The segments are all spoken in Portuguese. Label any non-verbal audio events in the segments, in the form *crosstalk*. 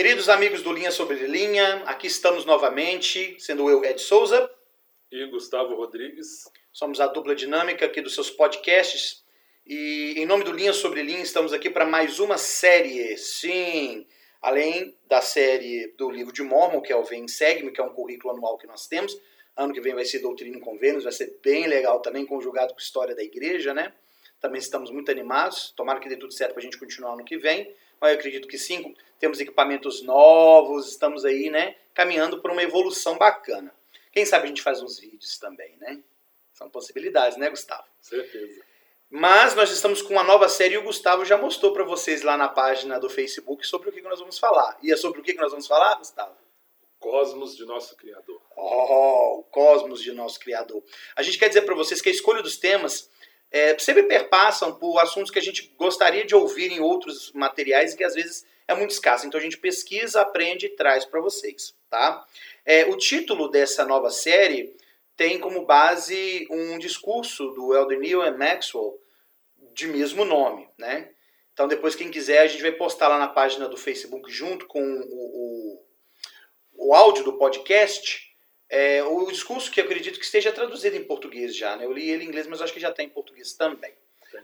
Queridos amigos do Linha Sobre Linha, aqui estamos novamente, sendo eu, Ed Souza. E Gustavo Rodrigues. Somos a dupla dinâmica aqui dos seus podcasts. E em nome do Linha Sobre Linha, estamos aqui para mais uma série. Sim, além da série do livro de Mormon, que é o Vem Segue-me, que é um currículo anual que nós temos. Ano que vem vai ser Doutrina e Convênios, vai ser bem legal também, conjugado com História da Igreja, né? Também estamos muito animados. Tomara que dê tudo certo para a gente continuar ano que vem mas eu acredito que sim, temos equipamentos novos, estamos aí, né, caminhando por uma evolução bacana. Quem sabe a gente faz uns vídeos também, né? São possibilidades, né, Gustavo? Certeza. Mas nós estamos com uma nova série e o Gustavo já mostrou para vocês lá na página do Facebook sobre o que, nós vamos falar. E é sobre o que, que nós vamos falar, Gustavo? Cosmos de nosso Criador. Oh, o cosmos de nosso Criador. A gente quer dizer para vocês que a escolha dos temas é, sempre perpassam por assuntos que a gente gostaria de ouvir em outros materiais que às vezes é muito escasso. Então a gente pesquisa, aprende e traz para vocês. Tá? É, o título dessa nova série tem como base um discurso do Elder Maxwell de mesmo nome. Né? Então depois quem quiser a gente vai postar lá na página do Facebook junto com o, o, o áudio do podcast é, o discurso que acredito que esteja traduzido em português já, né? Eu li ele em inglês, mas acho que já está em português também.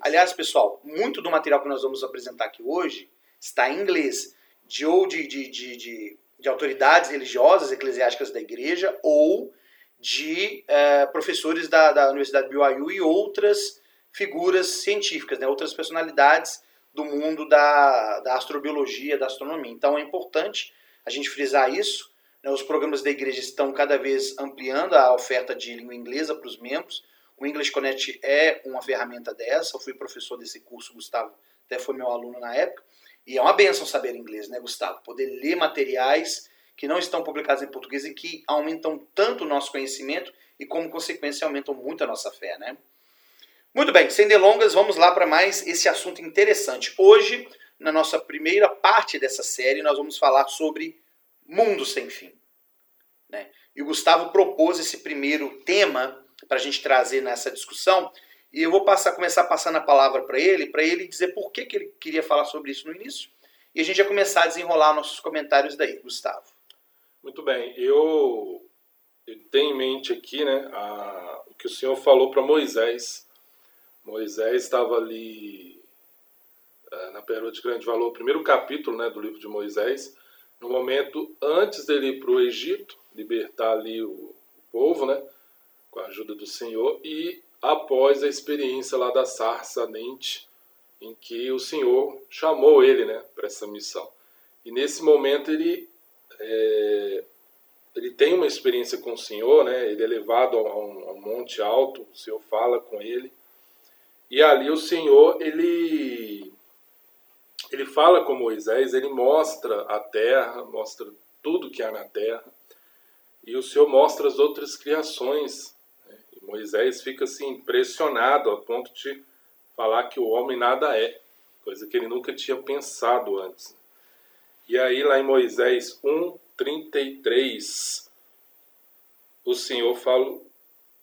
Aliás, pessoal, muito do material que nós vamos apresentar aqui hoje está em inglês, de ou de, de, de, de, de autoridades religiosas, eclesiásticas da igreja, ou de é, professores da, da Universidade BYU e outras figuras científicas, né? outras personalidades do mundo da, da astrobiologia, da astronomia. Então é importante a gente frisar isso, os programas da igreja estão cada vez ampliando a oferta de língua inglesa para os membros. O English Connect é uma ferramenta dessa. Eu fui professor desse curso, Gustavo até foi meu aluno na época. E é uma benção saber inglês, né, Gustavo? Poder ler materiais que não estão publicados em português e que aumentam tanto o nosso conhecimento e, como consequência, aumentam muito a nossa fé, né? Muito bem, sem delongas, vamos lá para mais esse assunto interessante. Hoje, na nossa primeira parte dessa série, nós vamos falar sobre mundo sem fim. Né? E o Gustavo propôs esse primeiro tema para a gente trazer nessa discussão. E eu vou passar, começar passando a palavra para ele, para ele dizer por que, que ele queria falar sobre isso no início. E a gente já começar a desenrolar nossos comentários daí, Gustavo. Muito bem. Eu, eu tenho em mente aqui né, a, o que o senhor falou para Moisés. Moisés estava ali é, na Pérola de Grande Valor, o primeiro capítulo né, do livro de Moisés, no momento antes dele ir para o Egito, libertar ali o, povo, né? Com a ajuda do Senhor. E após a experiência lá da sarça ardente, em que o Senhor chamou ele, né? Para essa missão. E nesse momento ele é, ele tem uma experiência com o Senhor, né? Ele é levado a um, a um, monte alto, o Senhor fala com ele. E ali o Senhor, ele ele fala com Moisés, ele mostra a terra, mostra tudo que há na terra. E o Senhor mostra as outras criações. Né? Moisés fica assim impressionado a ponto de falar que o homem nada é, coisa que ele nunca tinha pensado antes. E aí lá em Moisés 1:33 o Senhor fala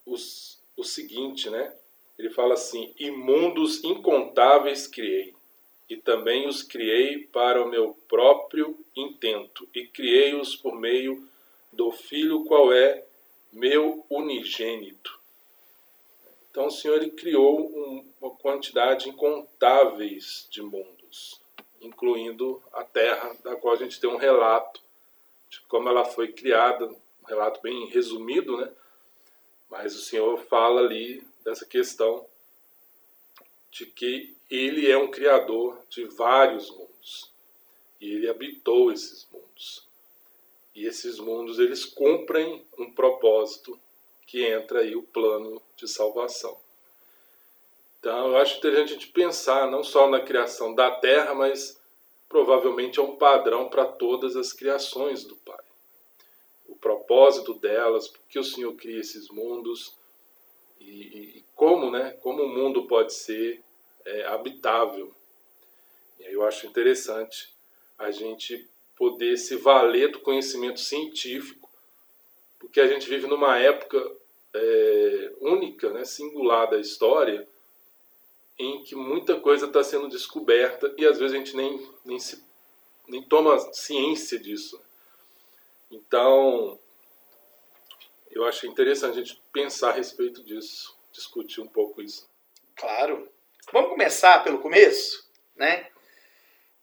os, o seguinte, né? Ele fala assim: "Imundos incontáveis criei, e também os criei para o meu próprio intento, e criei-os por meio do Filho, qual é meu unigênito. Então o Senhor ele criou um, uma quantidade incontáveis de mundos, incluindo a Terra, da qual a gente tem um relato de como ela foi criada, um relato bem resumido, né? Mas o Senhor fala ali dessa questão de que ele é um criador de vários mundos e ele habitou esses mundos. E esses mundos eles cumprem um propósito que entra aí o plano de salvação. Então, eu acho interessante a gente pensar não só na criação da Terra, mas provavelmente é um padrão para todas as criações do Pai. O propósito delas, por que o Senhor cria esses mundos e, e como, né, como o mundo pode ser é, habitável. E aí eu acho interessante a gente poder se valer do conhecimento científico, porque a gente vive numa época é, única, né, singular da história, em que muita coisa está sendo descoberta e às vezes a gente nem, nem se nem toma ciência disso. Então, eu acho interessante a gente pensar a respeito disso, discutir um pouco isso. Claro. Vamos começar pelo começo, né?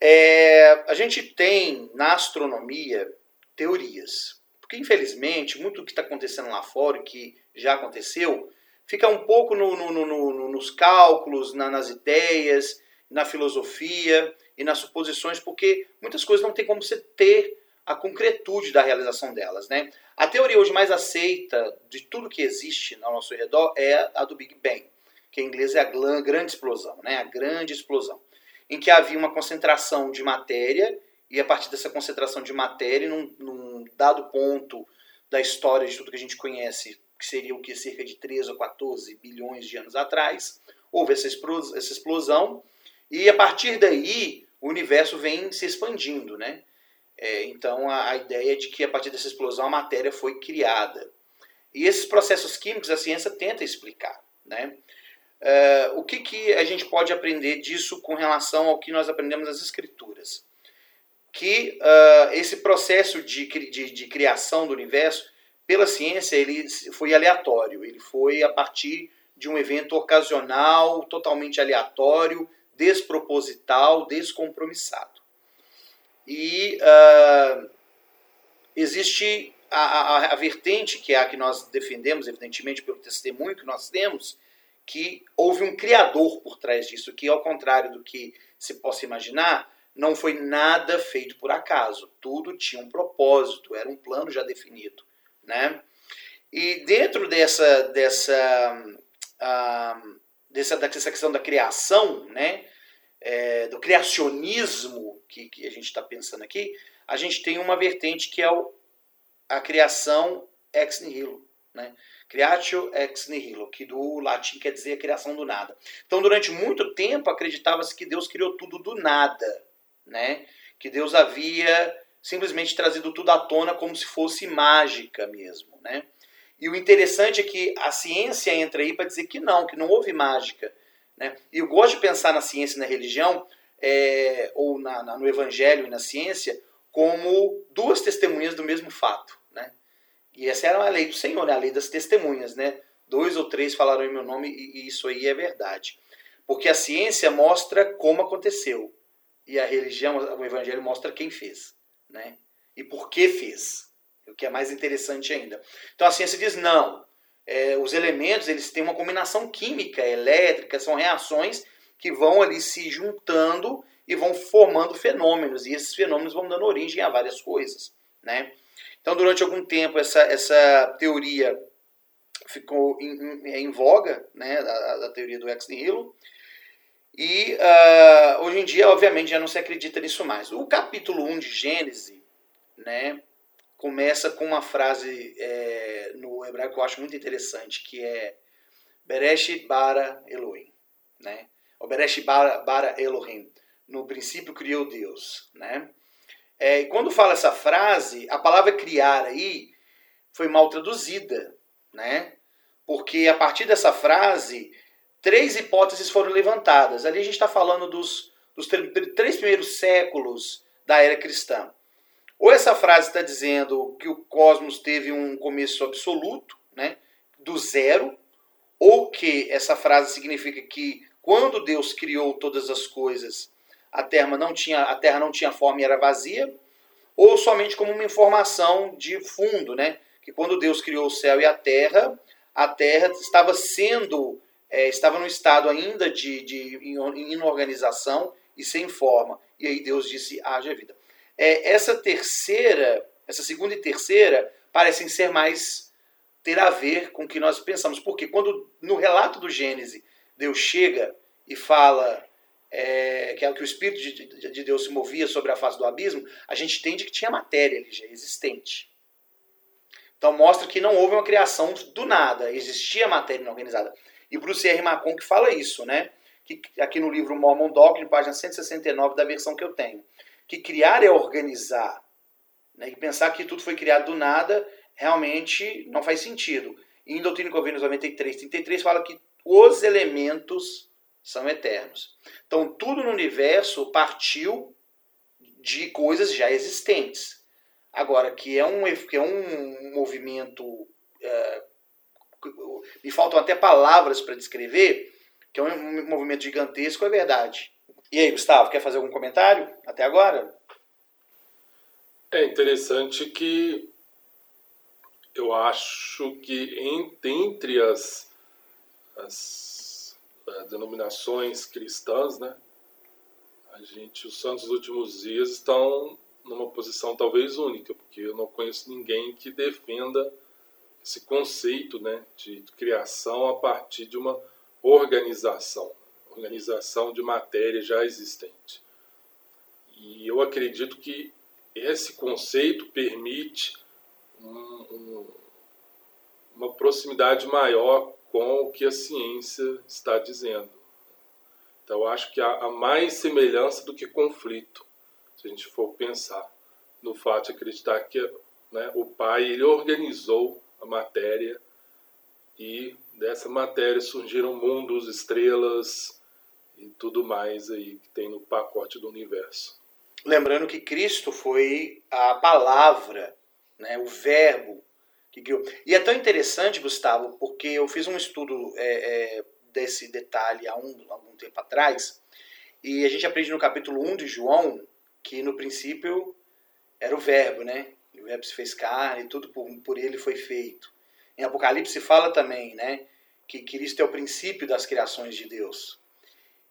É, a gente tem na astronomia teorias, porque infelizmente muito do que está acontecendo lá fora, e que já aconteceu, fica um pouco no, no, no, nos cálculos, na, nas ideias, na filosofia e nas suposições, porque muitas coisas não tem como você ter a concretude da realização delas. Né? A teoria hoje mais aceita de tudo que existe ao nosso redor é a do Big Bang, que em inglês é a grande explosão, né? a grande explosão, em que havia uma concentração de matéria e a partir dessa concentração de matéria, num, num dado ponto da história de tudo que a gente conhece, que seria o que cerca de 13 ou 14 bilhões de anos atrás, houve essa explosão e a partir daí o universo vem se expandindo, né? É, então a, a, ideia é de que a partir dessa explosão a matéria foi criada. E esses processos químicos a ciência tenta explicar. Né? É, o que, que a gente pode aprender disso com relação ao que nós aprendemos nas escrituras? Que uh, esse processo de, de, de criação do universo, pela ciência, ele foi aleatório. Ele foi a partir de um evento ocasional, totalmente aleatório, desproposital, descompromissado. E uh, existe a, a, a, vertente, que é a que nós defendemos, evidentemente, pelo testemunho que nós temos, que houve um criador por trás disso, que, ao contrário do que se possa imaginar, não foi nada feito por acaso. Tudo tinha um propósito, era um plano já definido. Né? E dentro dessa, dessa, uh, dessa, dessa questão da criação, né, é, do criacionismo que, que a gente está pensando aqui, a gente tem uma vertente que é o, a criação ex nihilo. Né? Creatio ex nihilo, que do latim quer dizer a criação do nada. Então, durante muito tempo, acreditava-se que Deus criou tudo do nada. Né? Que Deus havia simplesmente trazido tudo à tona como se fosse mágica mesmo. Né? E o interessante é que a ciência entra aí para dizer que não, que não houve mágica. Né? E eu gosto de pensar na ciência e na religião, é, ou na, na, no evangelho e na ciência, como duas testemunhas do mesmo fato. E essa era a lei do Senhor, a lei das testemunhas. Né? Dois ou três falaram em meu nome e, e isso aí é verdade. Porque a ciência mostra como aconteceu. E a religião, o evangelho mostra quem fez. Né? E por que fez. O que é mais interessante ainda. Então a ciência diz: não, é, os elementos eles têm uma combinação química, elétrica, são reações que vão ali se juntando e vão formando fenômenos, e esses fenômenos vão dando origem a várias coisas. Né? Então, durante algum tempo, essa, essa teoria ficou em, em, em voga, né, a, a, teoria do ex nihilo, e uh, hoje em dia, obviamente, já não se acredita nisso mais. O capítulo 1 de Gênesis, né, começa com uma frase é, no hebraico que eu acho muito interessante, que é Beresh bara Elohim, né? O Beresh bara, bara Elohim. No princípio criou Deus, né? É, e quando fala essa frase, a palavra criar aí foi mal traduzida, né? Porque a partir dessa frase, três hipóteses foram levantadas. Ali a gente está falando dos, dos três primeiros séculos da era cristã. Ou essa frase está dizendo que o cosmos teve um começo absoluto, né, do zero, ou que essa frase significa que quando Deus criou todas as coisas, a Terra não tinha, a terra não tinha forma e era vazia, ou somente como uma informação de fundo, né, que quando Deus criou o céu e a Terra, a Terra estava sendo, é, estava no estado ainda de, de inorganização e sem forma. E aí Deus disse, haja vida é, essa terceira, essa segunda e terceira, parecem ser mais ter a ver com o que nós pensamos. Porque quando no relato do Gênesis Deus chega e fala é, que, é que o Espírito de, de, Deus se movia sobre a face do abismo, a gente entende que tinha matéria ali já existente. Então mostra que não houve uma criação do nada, existia matéria inorganizada. E Bruce R. Macon que fala isso, né? Que, aqui no livro Mormon Doctrine, página 169 da versão que eu tenho que criar é organizar. Né? E pensar que tudo foi criado do nada realmente não faz sentido. E em Doutrina e Convênios 93, 33 fala que os elementos são eternos. Então tudo no universo partiu de coisas já existentes. Agora, que é um, que é um movimento. É, me faltam até palavras para descrever, que é um movimento gigantesco, é verdade. E aí, Gustavo, quer fazer algum comentário até agora? É interessante que eu acho que entre as, as, denominações cristãs, né, a gente, os santos dos últimos dias estão numa posição talvez única, porque eu não conheço ninguém que defenda esse conceito né, de criação a partir de uma organização, organização de matéria já existente. E eu acredito que esse conceito permite um, um, uma proximidade maior com o que a ciência está dizendo. Então, acho que há, há mais semelhança do que conflito, se a gente for pensar no fato de acreditar que né, o Pai ele organizou a matéria e dessa matéria surgiram mundos, estrelas e tudo mais aí que tem no pacote do universo. Lembrando que Cristo foi a palavra, né, o verbo que. E é tão interessante, Gustavo, porque eu fiz um estudo é, é, desse detalhe há um, algum tempo atrás, e a gente aprende no capítulo 1 de João que no princípio era o verbo, né? O verbo se fez carne, tudo por, por ele foi feito. Em Apocalipse fala também, né? Que Cristo é o princípio das criações de Deus.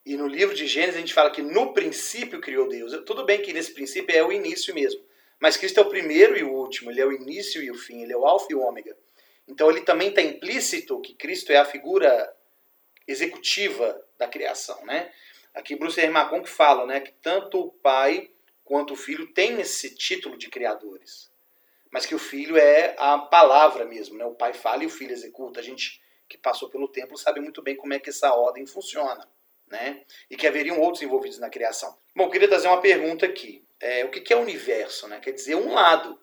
E no livro de Gênesis a gente fala que no princípio criou Deus. Tudo bem que nesse princípio é o início mesmo. Mas Cristo é o primeiro e o último. Ele é o início e o fim. Ele é o alfa e o ômega. Então ele também está implícito que Cristo é a figura executiva da criação, né? Aqui Bruce R. Que fala, né, que tanto o pai quanto o filho têm esse título de criadores, mas que o filho é a palavra mesmo, né? O pai fala e o filho executa. A gente que passou pelo templo sabe muito bem como é que essa ordem funciona né? E que haveriam outros envolvidos na criação. Bom, eu queria trazer uma pergunta aqui. É, o que é o universo? Né? Quer dizer, um lado.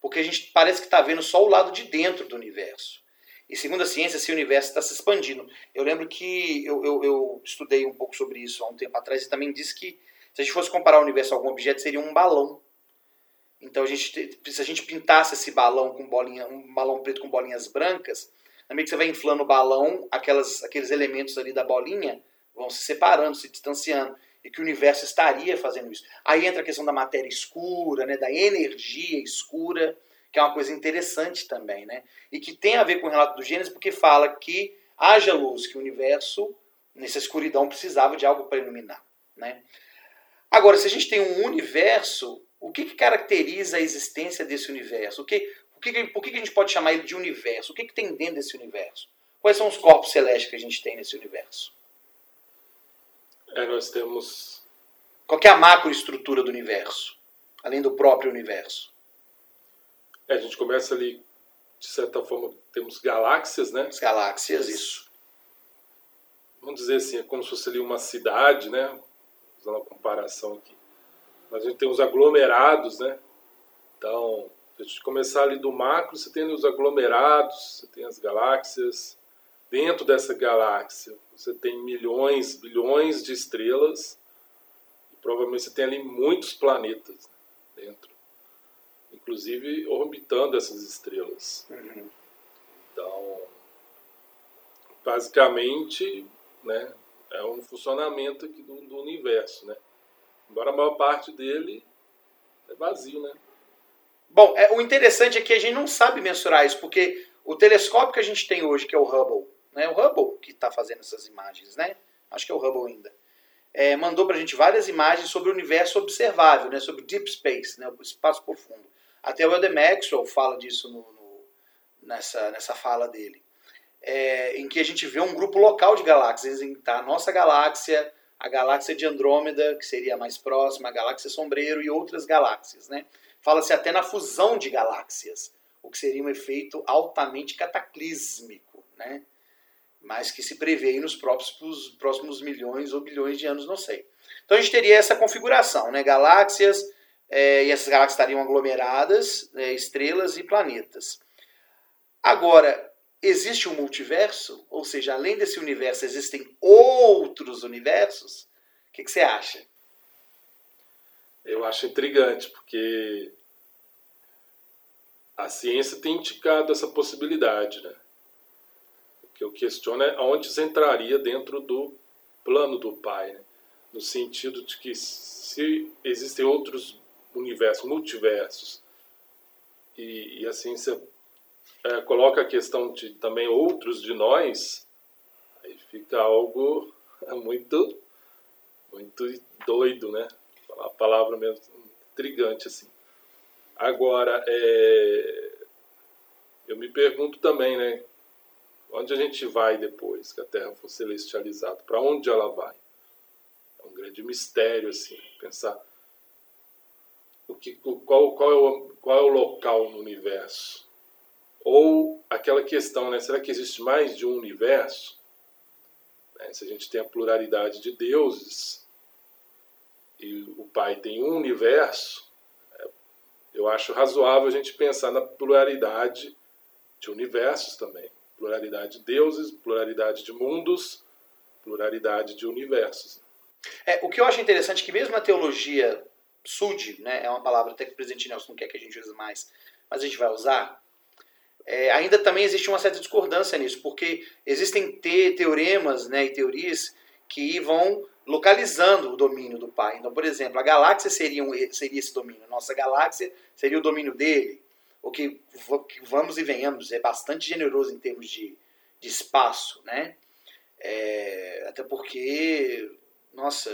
Porque a gente parece que está vendo só o lado de dentro do universo. E segundo a ciência, esse universo está se expandindo. Eu lembro que eu, eu, eu, estudei um pouco sobre isso há um tempo atrás e também disse que se a gente fosse comparar o universo a algum objeto, seria um balão. Então, a gente, se a gente pintasse esse balão com bolinha, um balão preto com bolinhas brancas, na medida que você vai inflando o balão, aquelas, aqueles elementos ali da bolinha vão se separando, se distanciando, e que o universo estaria fazendo isso. Aí entra a questão da matéria escura, né, da energia escura, que é uma coisa interessante também, né? E que tem a ver com o relato do Gênesis, porque fala que haja luz, que o universo, nessa escuridão, precisava de algo para iluminar, né? Agora, se a gente tem um universo, o que, que caracteriza a existência desse universo? O que, o que, por que, que a gente pode chamar ele de universo? O que, que tem dentro desse universo? Quais são os corpos celestes que a gente tem nesse universo? É, nós temos. Qual é a macroestrutura do universo? Além do próprio universo. É, a gente começa ali, de certa forma, temos galáxias, né? As galáxias, isso. Vamos dizer assim, é como se fosse ali uma cidade, né? Usando a comparação aqui. Mas a gente tem os aglomerados, né? Então, se a gente começar ali do macro, você tem os aglomerados, você tem as galáxias, Dentro dessa galáxia, você tem milhões, bilhões de estrelas. E provavelmente você tem ali muitos planetas né, dentro. Inclusive orbitando essas estrelas. Uhum. Então, basicamente, né, é um funcionamento aqui do, do universo, né? Embora a maior parte dele é vazio, né? Bom, é, o interessante é que a gente não sabe mensurar isso, porque o telescópio que a gente tem hoje, que é o Hubble, né, o Hubble que está fazendo essas imagens, né? Acho que é o Hubble ainda. É, mandou para a gente várias imagens sobre o universo observável, né, sobre deep space, né, o espaço profundo. Até o Elder Maxwell fala disso no, no, nessa, nessa fala dele. É, em que a gente vê um grupo local de galáxias. Tá a nossa galáxia, a galáxia de Andrômeda, que seria a mais próxima, a galáxia Sombreiro e outras galáxias. Né? Fala-se até na fusão de galáxias, o que seria um efeito altamente cataclísmico. Né? Mas que se prevê nos próximos, próximos milhões ou bilhões de anos, não sei. Então a gente teria essa configuração, né? galáxias, é, e essas galáxias estariam aglomeradas, é, estrelas e planetas. Agora, existe um multiverso? Ou seja, além desse universo, existem outros universos? O que, que você acha? Eu acho intrigante, porque a ciência tem indicado essa possibilidade, né? Que eu questiono é onde isso entraria dentro do plano do Pai, né? no sentido de que se existem outros universos, multiversos, e, e a ciência é, coloca a questão de também outros de nós, aí fica algo muito, muito doido, né? A palavra mesmo, intrigante assim. Agora, é, eu me pergunto também, né? Onde a gente vai depois que a Terra for celestializada? Para onde ela vai? É um grande mistério, assim, pensar o que, qual, qual, é o, qual é o local no universo. Ou aquela questão, né? Será que existe mais de um universo? Né, se a gente tem a pluralidade de deuses e o Pai tem um universo, é, eu acho razoável a gente pensar na pluralidade de universos também. Pluralidade de deuses, pluralidade de mundos, pluralidade de universos. É, o que eu acho interessante é que mesmo a teologia SUD, né, é uma palavra até que o presidente Nelson não quer que a gente use mais, mas a gente vai usar, é, ainda também existe uma certa discordância nisso, porque existem te teoremas né, e teorias que vão localizando o domínio do Pai. Então, por exemplo, a galáxia seria, um, seria esse domínio, nossa galáxia seria o domínio dele, o que, que vamos e venhamos, é bastante generoso em termos de, de espaço, né? É, até porque, nossa,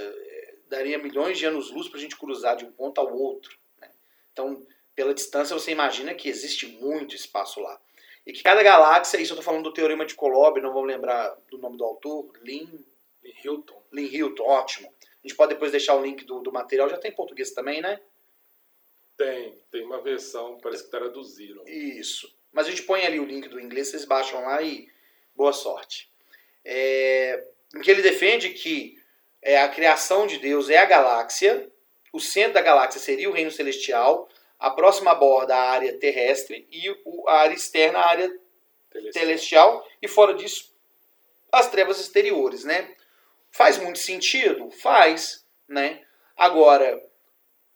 daria milhões de anos-luz para a gente cruzar de um ponto ao outro. Né? Então, pela distância, você imagina que existe muito espaço lá. E que cada galáxia, isso eu estou falando do Teorema de Colob, não vou lembrar do nome do autor, Lin, Lin Hilton. Lin Hilton, ótimo. A gente pode depois deixar o link do, do material, já tem em português também, né? Tem, tem uma versão, parece que traduziram. Isso. Mas a gente põe ali o link do inglês, vocês baixam lá e boa sorte. É, em que ele defende que é, a criação de Deus é a galáxia, o centro da galáxia seria o reino celestial, a próxima borda a área terrestre e a área externa a área celestial. celestial e fora disso as trevas exteriores, né? Faz muito sentido? Faz, né? Agora,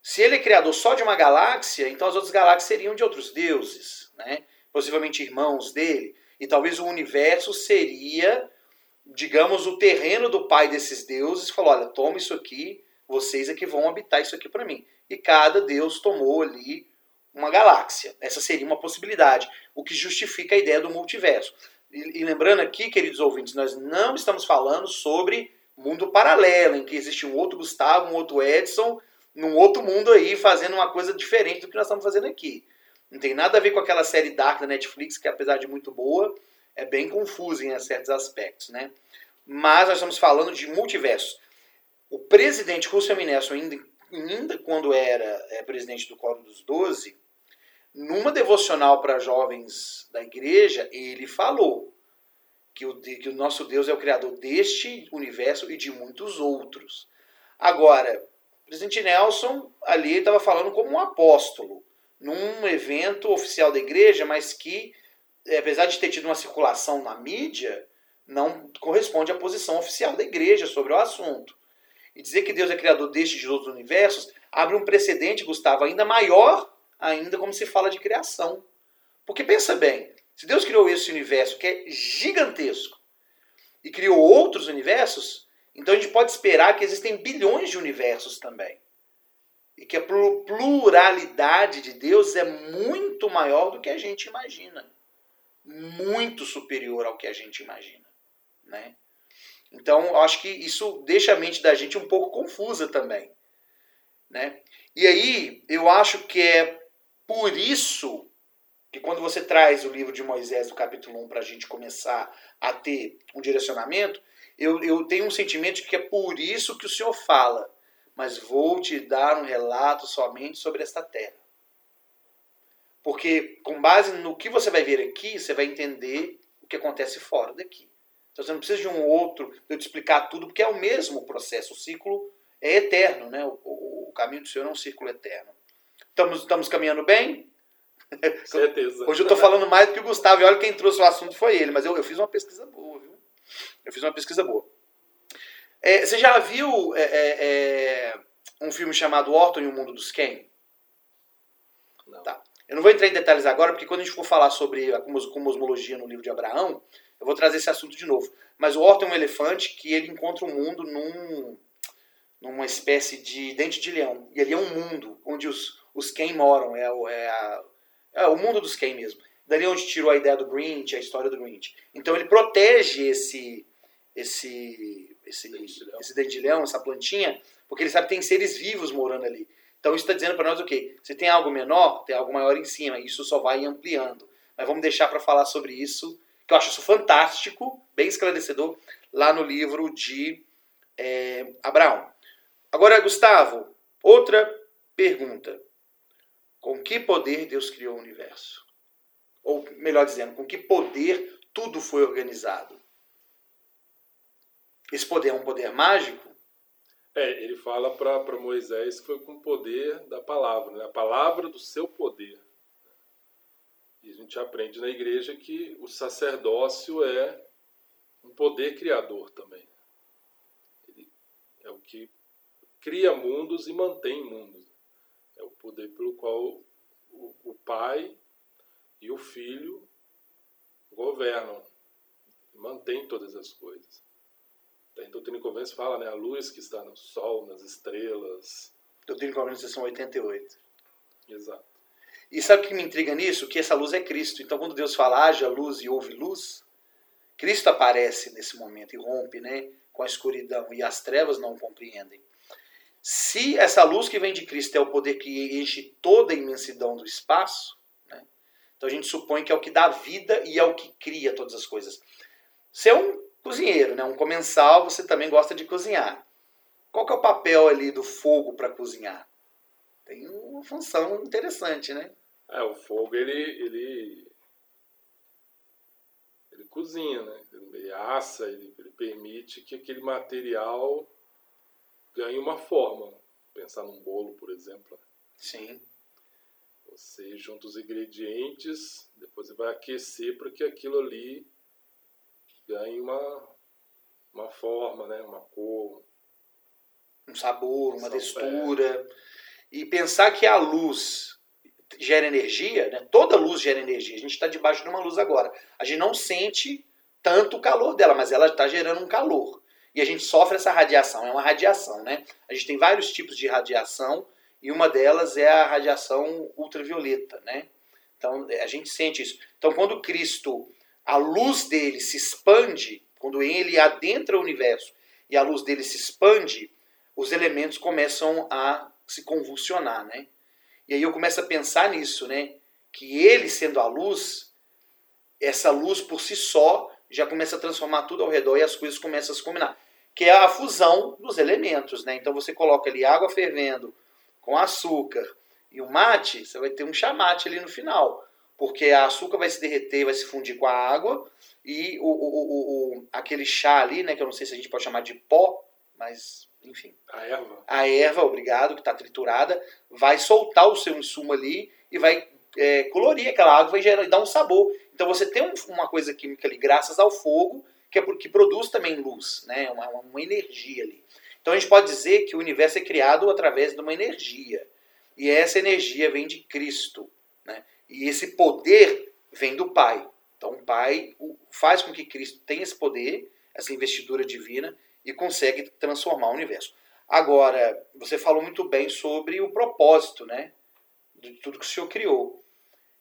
se ele é criador só de uma galáxia, então as outras galáxias seriam de outros deuses, né? Possivelmente irmãos dele, e talvez o universo seria digamos, o terreno do pai desses deuses falou: olha, toma isso aqui, vocês é que vão habitar isso aqui para mim. E cada deus tomou ali uma galáxia. Essa seria uma possibilidade, o que justifica a ideia do multiverso. E, e lembrando aqui, queridos ouvintes, nós não estamos falando sobre mundo paralelo, em que existe um outro Gustavo, um outro Edson, num outro mundo aí, fazendo uma coisa diferente do que nós estamos fazendo aqui. Não tem nada a ver com aquela série Dark da Netflix, que apesar de muito boa, é bem confuso em certos aspectos, né? Mas nós estamos falando de multiverso. O presidente Russell Minesso, ainda, ainda quando era é, presidente do Coro dos Doze, numa devocional para jovens da igreja, ele falou que o, que o nosso Deus é o criador deste universo e de muitos outros. Agora, presidente Nelson ali estava falando como um apóstolo, num evento oficial da igreja, mas que é, apesar de ter tido uma circulação na mídia, não corresponde à posição oficial da igreja sobre o assunto. E dizer que Deus é criador deste e de outros universos abre um precedente, Gustavo, ainda maior ainda como se fala de criação. Porque pensa bem, se Deus criou esse universo que é gigantesco e criou outros universos, então a gente pode esperar que existem bilhões de universos também. E que a pluralidade de Deus é muito maior do que a gente imagina muito superior ao que a gente imagina, né? Então, acho que isso deixa a mente da gente um pouco confusa também, né? E aí, eu acho que é por isso que quando você traz o livro de Moisés, do capítulo 1, para a gente começar a ter um direcionamento, eu, eu tenho um sentimento de que é por isso que o Senhor fala, mas vou te dar um relato somente sobre esta terra. Porque com base no que você vai ver aqui, você vai entender o que acontece fora daqui. Então você não precisa de um outro, de eu te explicar tudo, porque é o mesmo processo. O ciclo é eterno, né? O, o, o caminho do Senhor é um círculo eterno. Estamos, estamos caminhando bem? *laughs* Certeza. Hoje eu estou falando mais do que o Gustavo, e olha quem trouxe o assunto foi ele, mas eu, eu fiz uma pesquisa boa? Eu fiz uma pesquisa boa. É, você já viu é, é, é um filme chamado Orton e o Mundo dos Ken? Não. Tá. Eu não vou entrar em detalhes agora, porque quando a gente for falar sobre a cosmologia no livro de Abraão, eu vou trazer esse assunto de novo. Mas o Orton é um elefante que ele encontra o mundo num, numa espécie de dente de leão. E ali é um mundo onde os, os Ken moram. É, o- é, a- é o mundo dos Ken mesmo. Dali é onde tirou a ideia do Grinch, a história do Grinch. Então ele protege esse esse esse Dente de leão. esse dente de leão, essa plantinha, porque ele sabe que tem seres vivos morando ali. Então isso está dizendo para nós o quê? Se tem algo menor, tem algo maior em cima. e Isso só vai ampliando. Mas vamos deixar para falar sobre isso, que eu acho isso fantástico, bem esclarecedor, lá no livro de é, Abraão. Agora, Gustavo, outra pergunta. Com que poder Deus criou o universo? Ou, melhor dizendo, com que poder tudo foi organizado? Esse poder é um poder mágico? É, ele fala para Moisés que foi com o poder da palavra, né? a palavra do seu poder. E a gente aprende na igreja que o sacerdócio é um poder criador também. Ele é o que cria mundos e mantém mundos. É o poder pelo qual o, o pai e o filho governam, mantém todas as coisas. Em Doutrina e Convênios fala, né? A luz que está no sol, nas estrelas. Doutrina e Convênios, sessão 88. Exato. E sabe o que me intriga nisso? Que essa luz é Cristo. Então, quando Deus fala, haja luz e houve luz, Cristo aparece nesse momento e rompe né, com a escuridão, e as trevas não compreendem. Se essa luz que vem de Cristo é o poder que enche toda a imensidão do espaço, então a gente supõe que é o que dá vida e é o que cria todas as coisas. Você é um cozinheiro, né, um comensal, você também gosta de cozinhar. Qual que é o papel ali do fogo para cozinhar? Tem uma função interessante, né? É, o fogo ele, ele, ele cozinha, né? Ele assa, ele, ele permite que aquele material ganhe uma forma. Pensar num bolo, por exemplo. Sim. Você junta os ingredientes, depois você vai aquecer para que aquilo ali ganhe uma, uma forma, né? uma cor. Um sabor, uma textura. E pensar que a luz gera energia, né? toda luz gera energia. A gente está debaixo de uma luz agora. A gente não sente tanto o calor dela, mas ela está gerando um calor. E a gente sofre essa radiação, é uma radiação, né? A gente tem vários tipos de radiação e uma delas é a radiação ultravioleta, né? Então a gente sente isso. Então quando Cristo, a luz dele se expande, quando ele adentra o universo e a luz dele se expande, os elementos começam a se convulsionar, né? E aí eu começo a pensar nisso, né? Que ele sendo a luz, essa luz por si só já começa a transformar tudo ao redor e as coisas começam a se combinar. Que é a fusão dos elementos, né? Então você coloca ali água fervendo com açúcar e o mate, você vai ter um chamate ali no final. Porque a açúcar vai se derreter, vai se fundir com a água e o, o, o, o- aquele chá ali, né? Que eu não sei se a gente pode chamar de pó, mas enfim A erva. a erva, obrigado, que está triturada, vai soltar o seu insumo ali e vai é, colorir aquela água e gerar, dar um sabor. Então você tem um- uma coisa química ali, graças ao fogo, que é porque produz também luz, né? uma, uma energia ali. Então a gente pode dizer que o universo é criado através de uma energia. E essa energia vem de Cristo. Né? E esse poder vem do Pai. Então o Pai faz com que Cristo tenha esse poder, essa investidura divina, e consegue transformar o universo. Agora, você falou muito bem sobre o propósito, né? De tudo que o Senhor criou.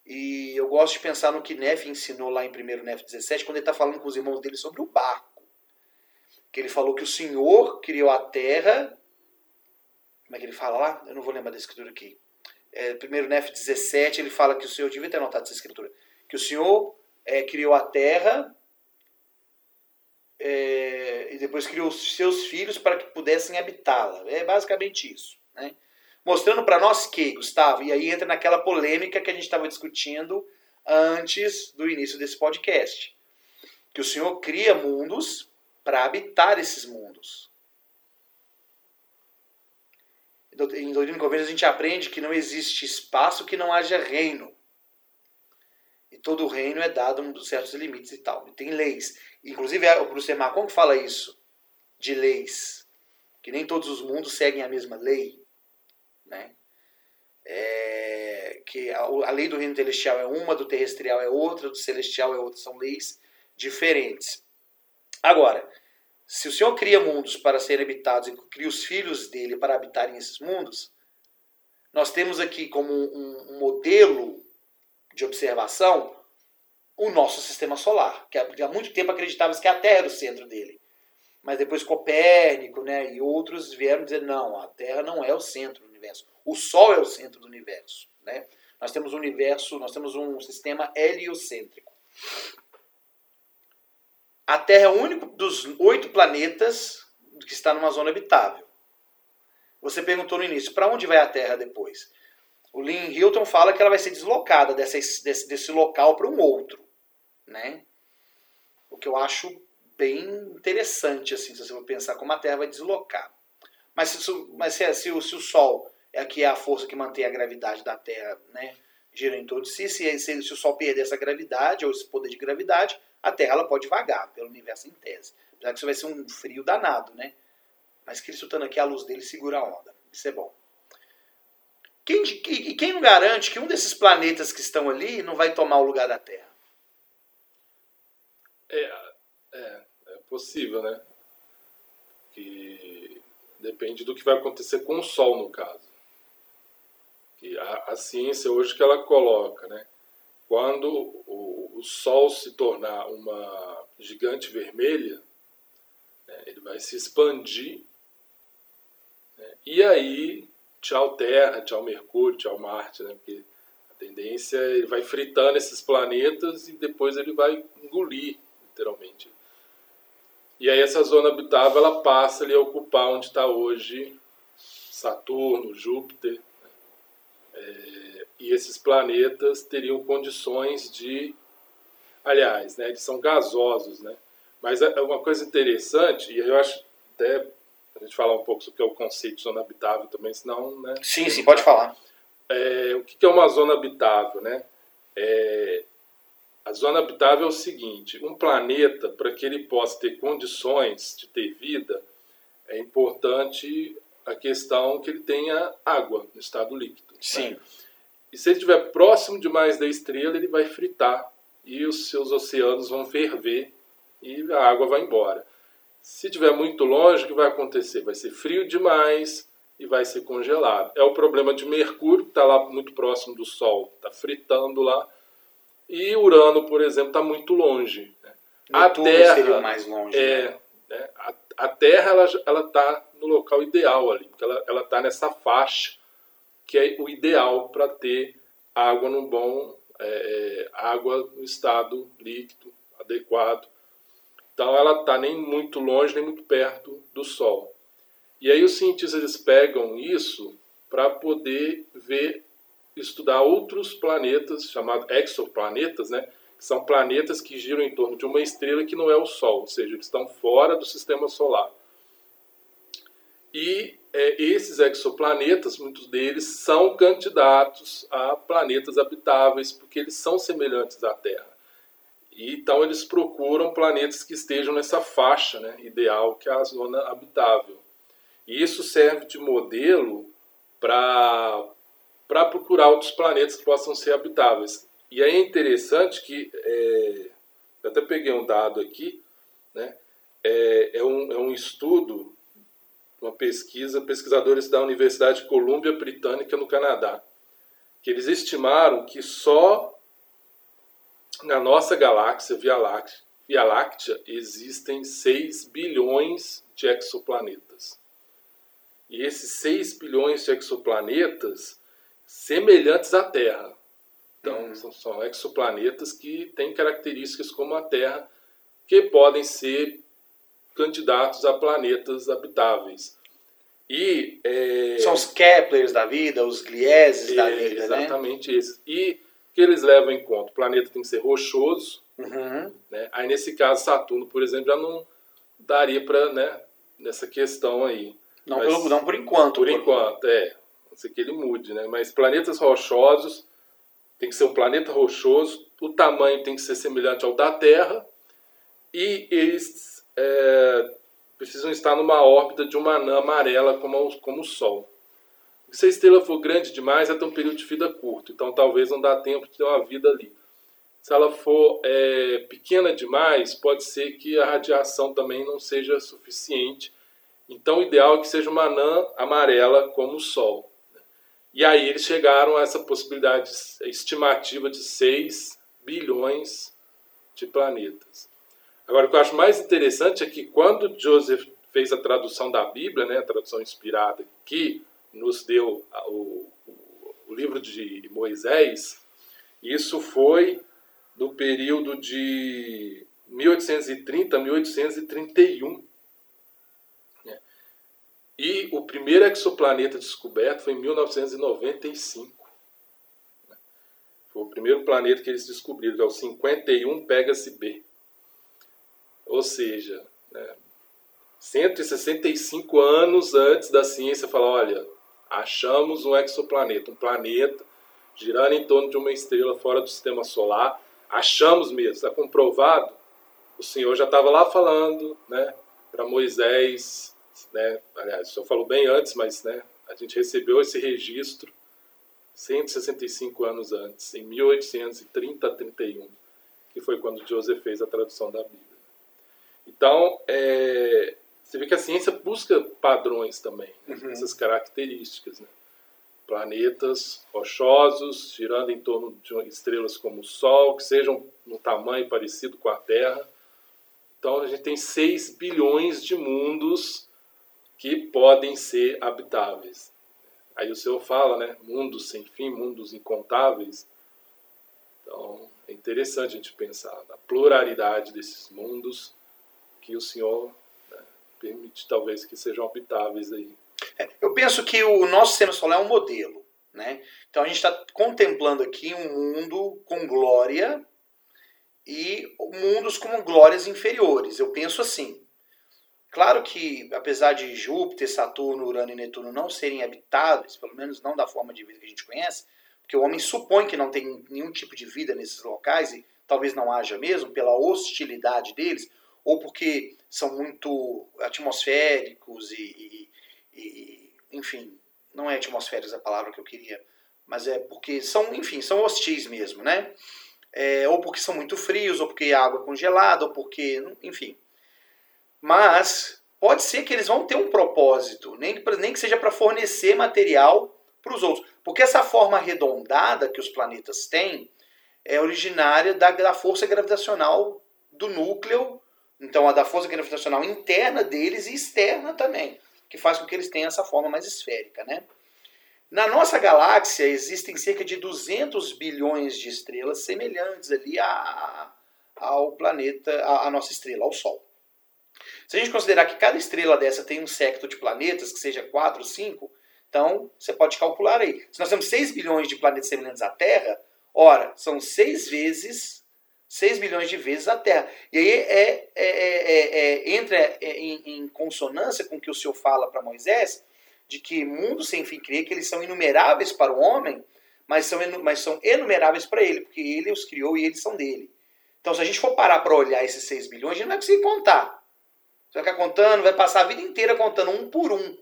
E eu gosto de pensar no que Neff ensinou lá em 1 Neff 17, quando ele está falando com os irmãos dele sobre o barco. Que ele falou que o Senhor criou a terra. Como é que ele fala lá? Eu não vou lembrar da escritura aqui. É, 1 Neff 17, ele fala que o Senhor, devia ter anotado essa escritura, que o Senhor é, criou a terra é, e depois criou os seus filhos para que pudessem habitá-la. É basicamente isso. Né? Mostrando para nós que, Gustavo, e aí entra naquela polêmica que a gente estava discutindo antes do início desse podcast, que o Senhor cria mundos para habitar esses mundos. Em Doutrina e Convênios a gente aprende que não existe espaço que não haja reino. E todo reino é dado um certos limites e tal. E tem leis. Inclusive, o Bruce Macon que fala isso, de leis. Que nem todos os mundos seguem a mesma lei. né? É, que a, a, lei do reino celestial é uma, do terrestrial é outra, do celestial é outra, são leis diferentes. Agora, se o Senhor cria mundos para serem habitados e cria os filhos dele para habitarem esses mundos, nós temos aqui como um, um modelo de observação o nosso sistema solar, que há muito tempo acreditava que a Terra era o centro dele. Mas depois Copérnico né, e outros vieram dizer, não, a Terra não é o centro do universo. O Sol é o centro do universo. Né? Nós temos um universo, nós temos um sistema heliocêntrico. A Terra é o único dos oito planetas que está numa zona habitável. Você perguntou no início, para onde vai a Terra depois? O Lynn Hilton fala que ela vai ser deslocada desse, desse, desse local para um outro. Né? O que eu acho bem interessante, assim, se você for pensar como a Terra vai deslocar. Mas, se, mas se, se, o, se o Sol é aqui é a força que mantém a gravidade da Terra né, gira em torno de si, se, se, se o Sol perder essa gravidade, ou esse poder de gravidade, a Terra ela pode vagar pelo universo em tese. Apesar que isso vai ser um frio danado, né? Mas que ele soltando aqui a luz dele segura a onda. Isso é bom. Quem, e quem não garante que um desses planetas que estão ali não vai tomar o lugar da Terra? É, é, é possível, né? Que depende do que vai acontecer com o Sol, no caso. Que a, a ciência hoje que ela coloca, né? Quando o, o Sol se tornar uma gigante vermelha, né, ele vai se expandir. Né, e aí, tchau Terra, tchau Mercúrio, tchau Marte, né, porque a tendência é ele vai fritando esses planetas e depois ele vai engolir, literalmente. E aí essa zona habitável ela passa ali a ocupar onde está hoje Saturno, Júpiter. Né? É, e esses planetas teriam condições de, aliás, né, eles são gasosos, né? Mas é uma coisa interessante, e eu acho até a gente falar um pouco sobre o que é o conceito de zona habitável também, senão, né? Sim, sim, pode falar. É, o que é uma zona habitável, né? É, a zona habitável é o seguinte: um planeta, para que ele possa ter condições de ter vida, é importante a questão que ele tenha água no estado líquido. Né? Sim. Né? E se ele estiver próximo demais da estrela, ele vai fritar e os seus oceanos vão ferver e a água vai embora. Se estiver muito longe, o que vai acontecer? Vai ser frio demais e vai ser congelado. É o problema de Mercúrio, que está lá muito próximo do Sol, está fritando lá. E Urano, por exemplo, está muito longe. Né? A Terra seria mais longe. É, né? né? a, a, Terra ela está no local ideal ali, porque ela está nessa faixa que é o ideal para ter água no bom é, é, água no estado líquido adequado. Então ela está nem muito longe nem muito perto do Sol. E aí os cientistas eles pegam isso para poder ver, estudar outros planetas chamados exoplanetas, né? Que são planetas que giram em torno de uma estrela que não é o Sol, ou seja, que estão fora do sistema solar. E é, esses exoplanetas, muitos deles, são candidatos a planetas habitáveis, porque eles são semelhantes à Terra. E, então eles procuram planetas que estejam nessa faixa né, ideal, que é a zona habitável. E isso serve de modelo para procurar outros planetas que possam ser habitáveis. E é interessante que, é, eu até peguei um dado aqui, né, é, é, um, é um estudo uma pesquisa, pesquisadores da Universidade de Colômbia Britânica no Canadá, que eles estimaram que só na nossa galáxia Via Láctea, Via Láctea existem 6 bilhões de exoplanetas. E esses 6 bilhões de exoplanetas semelhantes à Terra. Então, uhum. são, são exoplanetas que têm características como a Terra, que podem ser candidatos a planetas habitáveis. E, é... São os Keplers da vida, os Glieses da é, vida, exatamente né? Exatamente isso. E que eles levam em conta? O planeta tem que ser rochoso. Uhum. Né? Aí, nesse caso, Saturno, por exemplo, já não daria para, né, nessa questão aí. Não, Mas, pelo, não por enquanto. Por, por enquanto, é. Não sei que ele mude, né? Mas planetas rochosos tem que ser um planeta rochoso, o tamanho tem que ser semelhante ao da Terra e eles é, precisam estar numa órbita de uma anã amarela como, como o Sol. Se a estrela for grande demais, ela tem um período de vida curto, então talvez não dá tempo de ter uma vida ali. Se ela for é, pequena demais, pode ser que a radiação também não seja suficiente. Então, o ideal é que seja uma anã amarela como o Sol. E aí eles chegaram a essa possibilidade estimativa de 6 bilhões de planetas. Agora, o que eu acho mais interessante é que quando Joseph fez a tradução da Bíblia, né, a tradução inspirada, que nos deu o, o, livro de Moisés, isso foi no período de 1830 a 1831. Né? E o primeiro exoplaneta descoberto foi em 1995. Né? Foi o primeiro planeta que eles descobriram, é o 51 Pegasus B. Ou seja, né, 165 anos antes da ciência falar, olha, achamos um exoplaneta, um planeta girando em torno de uma estrela fora do sistema solar achamos mesmo, está comprovado, o Senhor já estava lá falando né, para Moisés, né, aliás, o Senhor falou bem antes, mas né, a gente recebeu esse registro 165 anos antes, em 1830 a 31, que foi quando Joseph fez a tradução da Bíblia. Então, é, você vê que a ciência busca padrões também, né, uhum. essas características. Né? planetas rochosos girando em torno de estrelas como o Sol, que sejam no tamanho parecido com a Terra. Então a gente tem 6 bilhões de mundos que podem ser habitáveis. Aí o Senhor fala, né? Mundos sem fim, mundos incontáveis. Então é interessante a gente pensar na pluralidade desses mundos que o Senhor né, permite talvez que sejam habitáveis aí. É, eu penso que o nosso sistema solar é um modelo. Né? Então a gente está contemplando aqui um mundo com glória e mundos com glórias inferiores. Eu penso assim. Claro que, apesar de Júpiter, Saturno, Urano e Netuno não serem habitáveis, pelo menos não da forma de vida que a gente conhece, porque o homem supõe que não tem nenhum tipo de vida nesses locais e talvez não haja mesmo, pela hostilidade deles, ou porque são muito atmosféricos e, e e, enfim, não é atmosferas a palavra que eu queria, mas é porque são, enfim, são hostis mesmo, né? É, ou porque são muito frios, ou porque a água é congelada, ou porque, enfim. Mas pode ser que eles vão ter um propósito, nem, nem que seja para fornecer material para os outros. Porque essa forma arredondada que os planetas têm é originária da, da força gravitacional do núcleo, então a da força gravitacional interna deles e externa também que faz com que eles tenham essa forma mais esférica. Né? Na nossa galáxia existem cerca de 200 bilhões de estrelas semelhantes ali a, ao planeta, a, a nossa estrela, ao Sol. Se a gente considerar que cada estrela dessa tem um secto de planetas, que seja 4, 5, então você pode calcular aí. Se nós temos 6 bilhões de planetas semelhantes à Terra, ora, são 6 vezes 6 bilhões de vezes a Terra. E aí é, é, é, é entra em, em, consonância com o que o Senhor fala para Moisés, de que mundo sem fim cria, que eles são inumeráveis para o homem, mas são, mas são enumeráveis para ele, porque ele os criou e eles são dele. Então, se a gente for parar para olhar esses 6 bilhões, a gente não vai conseguir contar. Você vai ficar contando, vai passar a vida inteira contando um por um.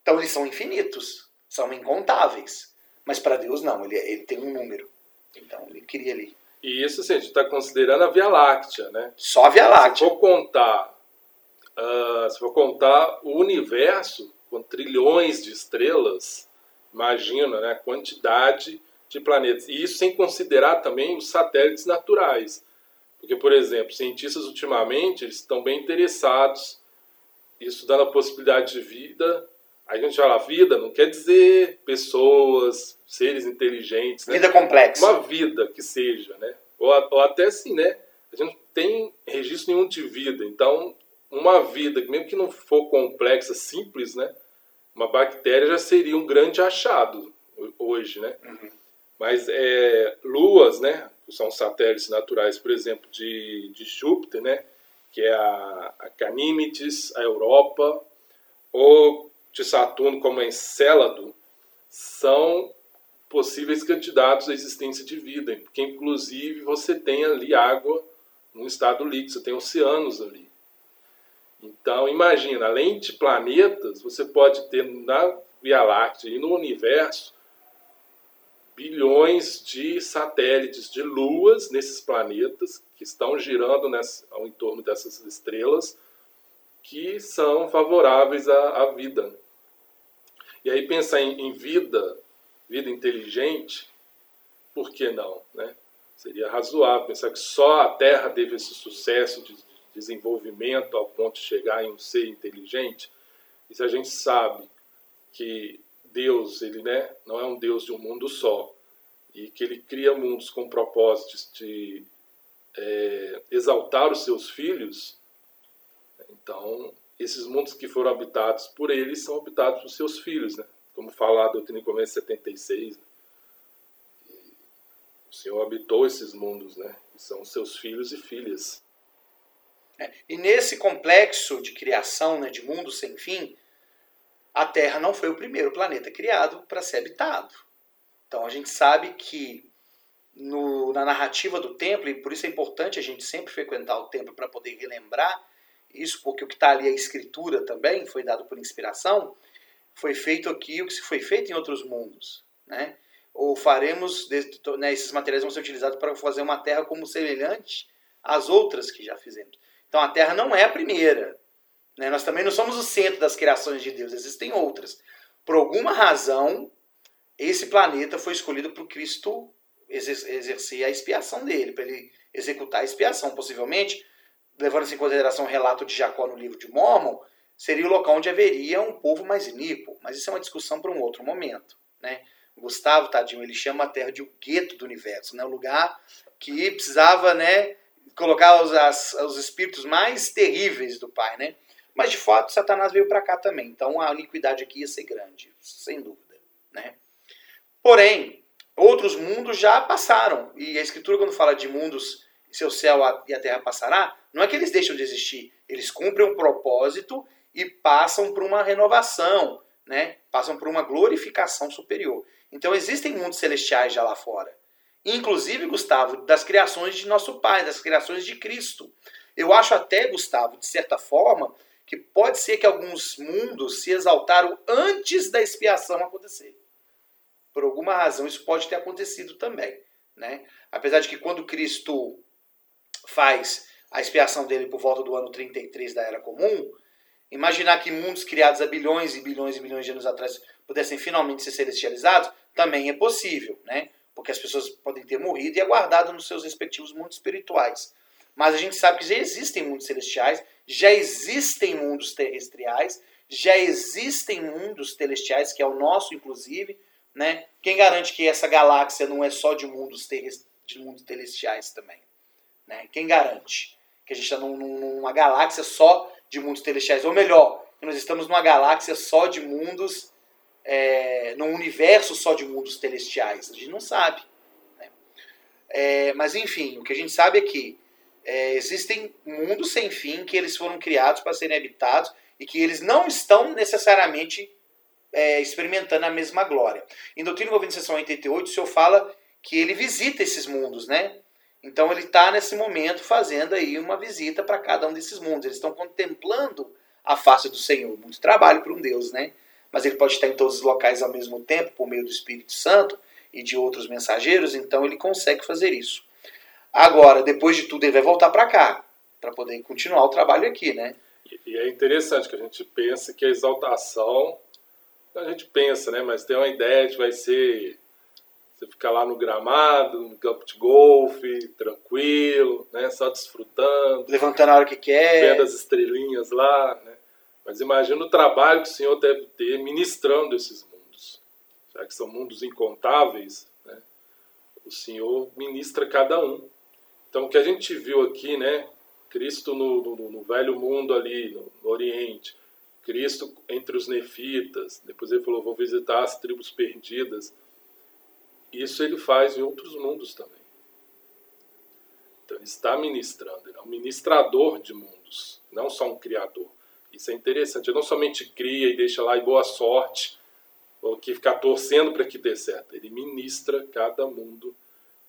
Então, eles são infinitos, são incontáveis. Mas para Deus, não, ele, ele tem um número. Então, ele cria ali. E isso assim, a gente está considerando a Via Láctea, né? Só a Via Láctea. Se for contar, uh, se for contar o universo com trilhões de estrelas, imagina né, a quantidade de planetas. E isso sem considerar também os satélites naturais. Porque, por exemplo, cientistas ultimamente eles estão bem interessados em estudando a possibilidade de vida. A gente fala vida, não quer dizer pessoas, seres inteligentes. Né? Vida complexa. Uma vida que seja, né? Ou, ou até assim, né? A gente não tem registro nenhum de vida. Então, uma vida, mesmo que não for complexa, simples, né? Uma bactéria já seria um grande achado hoje, né? Uhum. Mas é, luas, né? Que são satélites naturais, por exemplo, de, de Júpiter, né? Que é a, a a Europa, ou de Saturno como Encélado, são possíveis candidatos à existência de vida, porque inclusive você tem ali água num estado líquido, você tem oceanos ali. Então, imagina, além de planetas, você pode ter na Via Láctea. E no universo, bilhões de satélites, de luas nesses planetas que estão girando nessa, ao entorno dessas estrelas que são favoráveis à, à vida. E aí pensar em, em, vida, vida inteligente, por que não? Né? Seria razoável pensar que só a Terra teve esse sucesso de desenvolvimento ao ponto de chegar em um ser inteligente. E se a gente sabe que Deus, ele né, não é um Deus de um mundo só, e que ele cria mundos com propósitos de é, exaltar os seus filhos, então esses mundos que foram habitados por ele são habitados por seus filhos, né? como fala a doutrina Convênio 76. Né? o Senhor habitou esses mundos, né? E são seus filhos e filhas. É, e nesse complexo de criação, né, de mundo sem fim, a Terra não foi o primeiro planeta criado para ser habitado. Então a gente sabe que no, na narrativa do templo, e por isso é importante a gente sempre frequentar o templo para poder relembrar isso, porque o que está ali é escritura também, foi dado por inspiração, foi feito aqui o que se foi feito em outros mundos. Né? Ou faremos, né, esses materiais vão ser utilizados para fazer uma terra como semelhante às outras que já fizemos. Então a terra não é a primeira. Né? Nós também não somos o centro das criações de Deus, existem outras. Por alguma razão, esse planeta foi escolhido para o Cristo exercer a expiação dele, para ele executar a expiação. Possivelmente, levando-se em consideração o relato de Jacó no livro de Mormon, seria o local onde haveria um povo mais iníquo. Mas isso é uma discussão para um outro momento. Né? Gustavo, tadinho, ele chama a Terra de o gueto do universo, né? o lugar que precisava né, colocar os, as, os espíritos mais terríveis do Pai. Né? Mas, de fato, Satanás veio para cá também. Então, a iniquidade aqui ia ser grande, sem dúvida. Né? Porém, outros mundos já passaram. E a Escritura, quando fala de mundos, seu céu e a terra passará, não é que eles deixam de existir. Eles cumprem um propósito e passam por uma renovação, né? passam por uma glorificação superior. Então existem mundos celestiais já lá fora. Inclusive, Gustavo, das criações de nosso Pai, das criações de Cristo. Eu acho até, Gustavo, de certa forma, que pode ser que alguns mundos se exaltaram antes da expiação acontecer. Por alguma razão, isso pode ter acontecido também. Né? Apesar de que quando Cristo faz a expiação dele por volta do ano 33 da Era Comum, imaginar que mundos criados há bilhões e bilhões e bilhões de anos atrás pudessem finalmente ser celestializados, também é possível, né? Porque as pessoas podem ter morrido e aguardado nos seus respectivos mundos espirituais. Mas a gente sabe que já existem mundos celestiais, já existem mundos terrestriais, já existem mundos celestiais, que é o nosso, inclusive, né? Quem garante que essa galáxia não é só de mundos, de mundos celestiais também? Né? Quem garante que a gente está num, numa galáxia só de mundos celestiais? Ou melhor, que nós estamos numa galáxia só de mundos, é, num universo só de mundos celestiais? A gente não sabe. Né? É, mas enfim, o que a gente sabe é que é, existem mundos sem fim que eles foram criados para serem habitados e que eles não estão necessariamente é, experimentando a mesma glória. Em Doutrina Movimento Seção 88, o Senhor fala que ele visita esses mundos, né? Então ele está nesse momento fazendo aí uma visita para cada um desses mundos. Eles estão contemplando a face do Senhor. Muito trabalho para um Deus, né? Mas ele pode estar em todos os locais ao mesmo tempo, por meio do Espírito Santo e de outros mensageiros, então ele consegue fazer isso. Agora, depois de tudo, ele vai voltar para cá, para poder continuar o trabalho aqui, né? E é interessante que a gente pensa que a exaltação, a gente pensa, né? Mas tem uma ideia de vai ser você ficar lá no gramado, no campo de golfe, tranquilo, né? Só desfrutando. Levantando a hora que quer. Vendo as estrelinhas lá, né? Mas imagina o trabalho que o Senhor deve ter ministrando esses mundos. Já que são mundos incontáveis, né? O Senhor ministra cada um. Então o que a gente viu aqui, né? Cristo no, no, no velho mundo ali, no, no Oriente. Cristo entre os nefitas. Depois ele falou, vou visitar as tribos perdidas isso ele faz em outros mundos também. Então ele está ministrando, ele é um ministrador de mundos, não só um criador. Isso é interessante, ele não somente cria e deixa lá e boa sorte, ou que ficar torcendo para que dê certo. Ele ministra cada mundo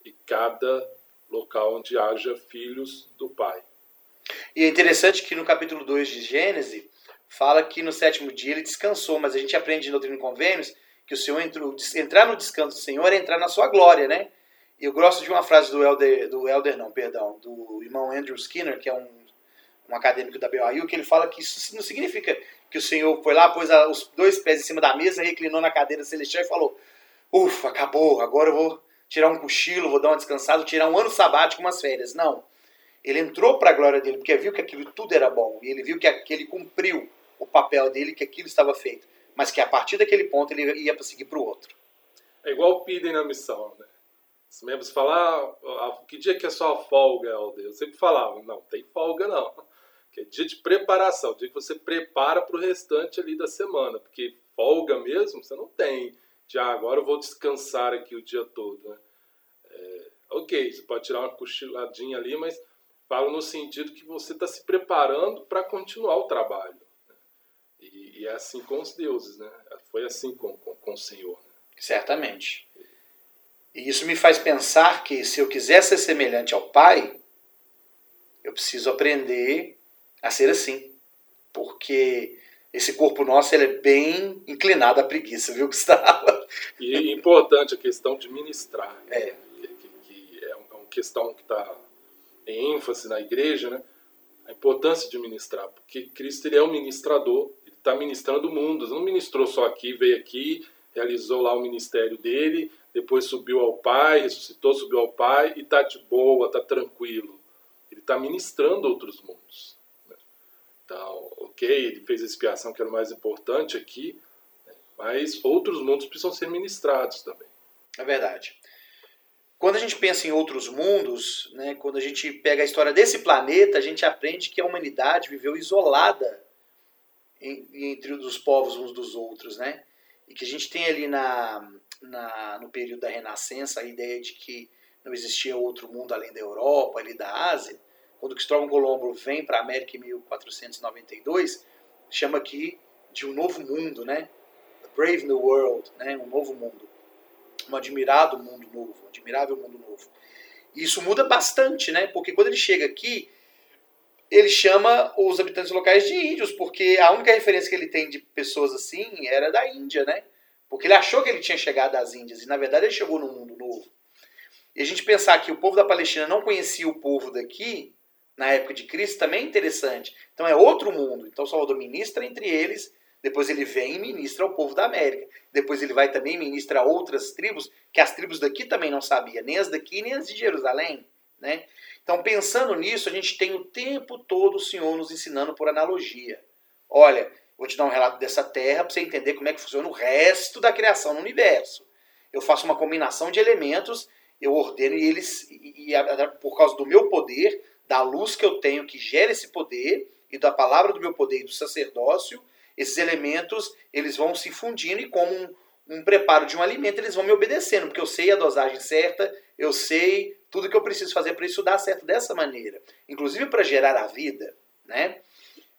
e cada local onde haja filhos do Pai. E é interessante que no capítulo 2 de Gênesis fala que no sétimo dia ele descansou, mas a gente aprende em Doutrina e Convênios que o Senhor entrou, entrar no descanso do Senhor é entrar na sua glória, né? E eu gosto de uma frase do Elder, do Elder não, perdão, do irmão Andrew Skinner, que é um, um acadêmico da BYU, que ele fala que isso não significa que o Senhor foi lá, pôs os dois pés em cima da mesa, reclinou na cadeira celestial e falou: Ufa, acabou, agora eu vou tirar um cochilo, vou dar uma descansada, tirar um ano sabático, umas férias. Não. Ele entrou para a glória dele, porque viu que aquilo tudo era bom. E ele viu que, que ele cumpriu o papel dele, que aquilo estava feito. Mas que a partir daquele ponto ele ia seguir para o outro. É igual pedem na missão, né? Os membros falam, ah, que dia que é sua folga, Helder? Eu sempre falava, não, tem folga não. *laughs* Que é dia de preparação, dia que você prepara para o restante ali da semana. Porque folga mesmo, você não tem. Já agora eu vou descansar aqui o dia todo, né? É, ok, você pode tirar uma cochiladinha ali, mas falo no sentido que você está se preparando para continuar o trabalho. E, é assim com os deuses, né? Foi assim com, com, com o Senhor. Né? Certamente. E isso me faz pensar que se eu quiser ser semelhante ao Pai, eu preciso aprender a ser assim. Porque esse corpo nosso ele é bem inclinado à preguiça, viu, *laughs* Gustavo? E importante a questão de ministrar. Né? É. Que, que, que é uma questão que está em ênfase na igreja, né? A importância de ministrar, porque Cristo ele é um ministrador, está ministrando mundos, não ministrou só aqui, veio aqui, realizou lá o ministério dele, depois subiu ao Pai, ressuscitou, subiu ao Pai e está de boa, está tranquilo. Ele está ministrando outros mundos. Então, ok, ele fez a expiação que era o mais importante aqui, né? mas outros mundos precisam ser ministrados também. É verdade. Quando a gente pensa em outros mundos, né, quando a gente pega a história desse planeta, a gente aprende que a humanidade viveu isolada entre os povos uns dos outros, né? E que a gente tem ali na, na, no período da Renascença a ideia de que não existia outro mundo além da Europa, ali da Ásia. Quando Cristóvão Colombo vem para a América em 1492, chama aqui de um novo mundo, né? The Brave New World, né? Um novo mundo um admirado mundo novo, um admirável mundo novo. E isso muda bastante, né? Porque quando ele chega aqui, ele chama os habitantes locais de índios, porque a única referência que ele tem de pessoas assim era da Índia, né? Porque ele achou que ele tinha chegado às Índias, e na verdade ele chegou no mundo novo. E a gente pensar que o povo da Palestina não conhecia o povo daqui, na época de Cristo, também é interessante. Então é outro mundo. Então Salvador ministra entre eles depois ele vem e ministra ao povo da América. Depois ele vai também e ministra a outras tribos, que as tribos daqui também não sabiam, nem as daqui, nem as de Jerusalém. Né? Então, pensando nisso, a gente tem o tempo todo o Senhor nos ensinando por analogia. Olha, vou te dar um relato dessa terra para você entender como é que funciona o resto da criação no universo. Eu faço uma combinação de elementos, eu ordeno e eles, e, e, por causa do meu poder, da luz que eu tenho que gera esse poder, e da palavra do meu poder e do sacerdócio, esses elementos eles vão se fundindo e como um, um preparo de um alimento eles vão me obedecendo, porque eu sei a dosagem certa, eu sei tudo que eu preciso fazer para isso dar certo dessa maneira, inclusive para gerar a vida, né?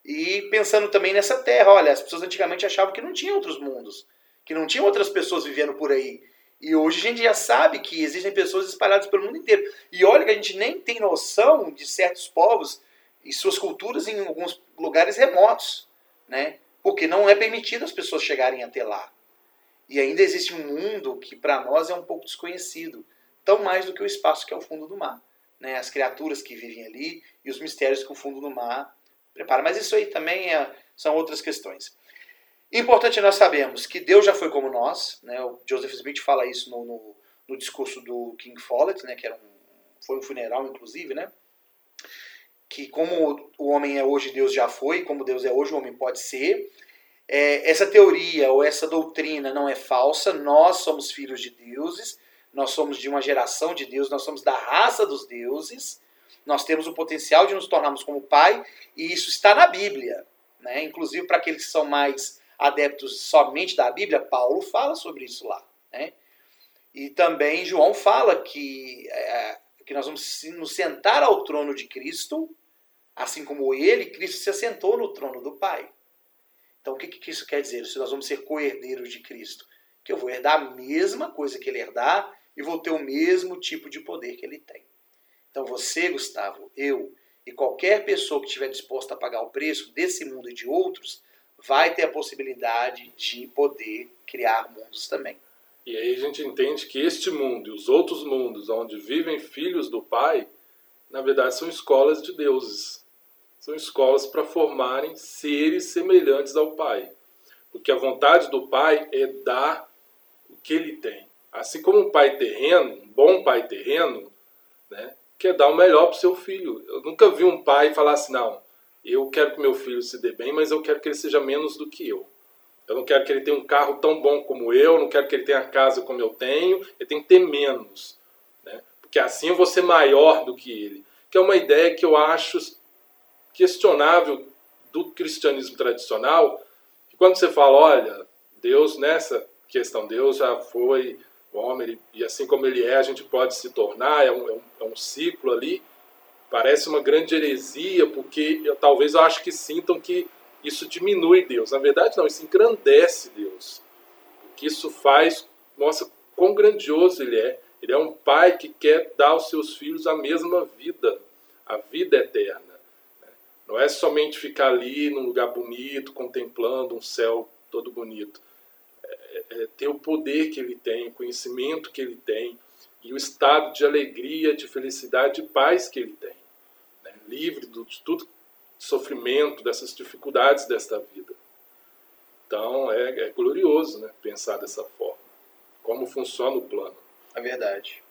E pensando também nessa terra, olha, as pessoas antigamente achavam que não tinha outros mundos, que não tinha outras pessoas vivendo por aí. E hoje a gente já sabe que existem pessoas espalhadas pelo mundo inteiro. E olha que a gente nem tem noção de certos povos e suas culturas em alguns lugares remotos, né? porque não é permitido as pessoas chegarem até lá. E ainda existe um mundo que para nós é um pouco desconhecido, tão mais do que o espaço que é o fundo do mar. Né? As criaturas que vivem ali e os mistérios que o fundo do mar prepara. Mas isso aí também é, são outras questões. Importante nós sabemos que Deus já foi como nós, né? o Joseph Smith fala isso no, no, no discurso do King Follett, né? que era um, foi um funeral inclusive, né? que como o homem é hoje, Deus já foi, como Deus é hoje, o homem pode ser. É, essa teoria ou essa doutrina não é falsa, nós somos filhos de deuses, nós somos de uma geração de Deus, nós somos da raça dos deuses, nós temos o potencial de nos tornarmos como pai, e isso está na Bíblia. Né? Inclusive, para aqueles que são mais adeptos somente da Bíblia, Paulo fala sobre isso lá. Né? E também João fala que, é, que nós vamos nos sentar ao trono de Cristo Assim como ele, Cristo se assentou no trono do Pai. Então, o que, que isso quer dizer? Se nós vamos ser co-herdeiros de Cristo, que eu vou herdar a mesma coisa que ele herdar e vou ter o mesmo tipo de poder que ele tem. Então, você, Gustavo, eu e qualquer pessoa que estiver disposta a pagar o preço desse mundo e de outros, vai ter a possibilidade de poder criar mundos também. E aí a gente entende que este mundo e os outros mundos onde vivem filhos do Pai, na verdade são escolas de deuses. São escolas para formarem seres semelhantes ao Pai. Porque a vontade do Pai é dar o que ele tem. Assim como um pai terreno, um bom pai terreno, né, quer dar o melhor para o seu filho. Eu nunca vi um pai falar assim, não, eu quero que meu filho se dê bem, mas eu quero que ele seja menos do que eu. Eu não quero que ele tenha um carro tão bom como eu, não quero que ele tenha casa como eu tenho, ele tem que ter menos. Né? Porque assim eu vou ser maior do que ele. Que é uma ideia que eu acho questionável do cristianismo tradicional. Que quando você fala, olha, Deus nessa questão, Deus já foi o homem, e assim como ele é, a gente pode se tornar, é um, é um, é um ciclo ali. Parece uma grande heresia, porque eu, talvez eu acho que sintam que isso diminui Deus. Na verdade, não, isso engrandece Deus. O que isso faz mostra quão grandioso ele é. Ele é um pai que quer dar aos seus filhos a mesma vida, a vida eterna. Né? Não é somente ficar ali num lugar bonito, contemplando um céu todo bonito. É, é ter o poder que ele tem, o conhecimento que ele tem e o estado de alegria, de felicidade, de paz que ele tem. Né? Livre de tudo sofrimento, dessas dificuldades desta vida. Então é, é glorioso né, pensar dessa forma. Como funciona o plano. É verdade.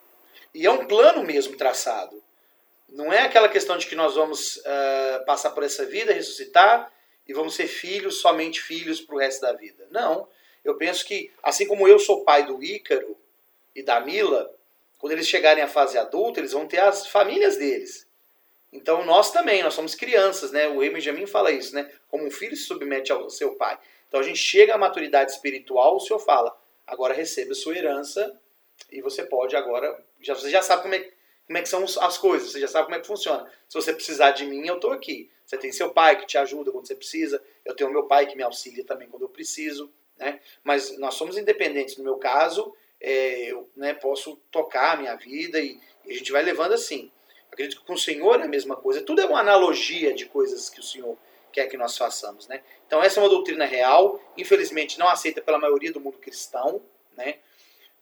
E é um plano mesmo traçado. Não é aquela questão de que nós vamos uh, passar por essa vida, ressuscitar e vamos ser filhos, somente filhos para o resto da vida. Não. Eu penso que, assim como eu sou pai do Ícaro e da Mila, quando eles chegarem à fase adulta, eles vão ter as famílias deles. Então nós também, nós somos crianças, né? O Benjamin fala isso, né? Como um filho se submete ao seu pai. Então a gente chega à maturidade espiritual, o Senhor fala, agora receba a sua herança e você pode agora, já, você já sabe como é, como é que são as coisas, você já sabe como é que funciona. Se você precisar de mim, eu estou aqui. Você tem seu pai que te ajuda quando você precisa, eu tenho meu pai que me auxilia também quando eu preciso, né? Mas nós somos independentes. No meu caso, é, eu né, posso tocar a minha vida e, e a gente vai levando assim. Acredito que com o Senhor é a mesma coisa. Tudo é uma analogia de coisas que o Senhor quer que nós façamos. Né? Então, essa é uma doutrina real, infelizmente não aceita pela maioria do mundo cristão. Né?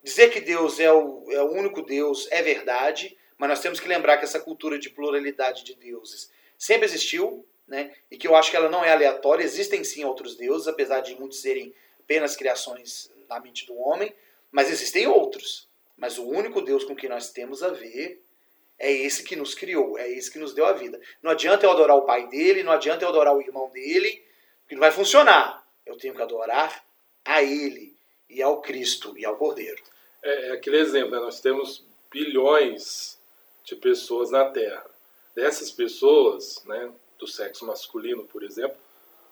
Dizer que Deus é o, é o único Deus é verdade, mas nós temos que lembrar que essa cultura de pluralidade de deuses sempre existiu, né? e que eu acho que ela não é aleatória. Existem sim outros deuses, apesar de muitos serem apenas criações na mente do homem, mas existem outros. Mas o único Deus com que nós temos a ver é esse que nos criou, é esse que nos deu a vida. Não adianta eu adorar o pai dele, não adianta eu adorar o irmão dele, que não vai funcionar. Eu tenho que adorar a ele, e ao Cristo, e ao Cordeiro. É, é aquele exemplo, né? nós temos bilhões de pessoas na Terra. Dessas pessoas, né, do sexo masculino, por exemplo,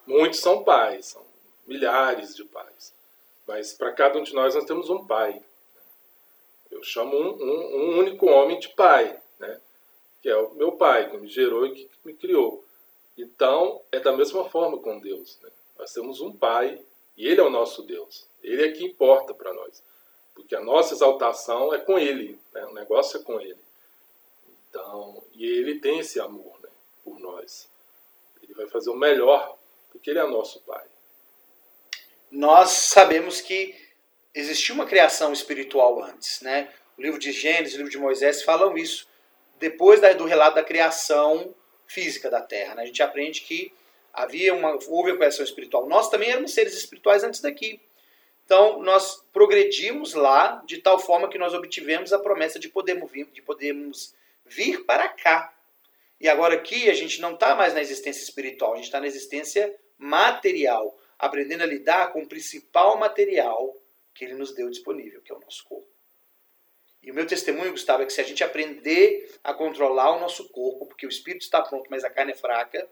muitos são pais, são milhares de pais. Mas para cada um de nós, nós temos um pai. Eu chamo um, um, um único homem de pai né? que é o meu pai, que me gerou e que me criou. Então, é da mesma forma com Deus. Né? Nós temos um pai e ele é o nosso Deus. Ele é que importa para nós. Porque a nossa exaltação é com ele, né? o negócio é com ele. Então, e ele tem esse amor né? por nós. Ele vai fazer o melhor, porque ele é nosso pai. Nós sabemos que existiu uma criação espiritual antes, né? O livro de Gênesis, o livro de Moisés falam isso depois do relato da criação física da Terra. Né? A gente aprende que havia uma, houve a criação espiritual. Nós também éramos seres espirituais antes daqui. Então, nós progredimos lá de tal forma que nós obtivemos a promessa de podermos vir, de podermos vir para cá. E agora aqui a gente não está mais na existência espiritual, a gente está na existência material, aprendendo a lidar com o principal material que ele nos deu disponível, que é o nosso corpo. E o meu testemunho, Gustavo, é que se a gente aprender a controlar o nosso corpo, porque o espírito está pronto, mas a carne é fraca,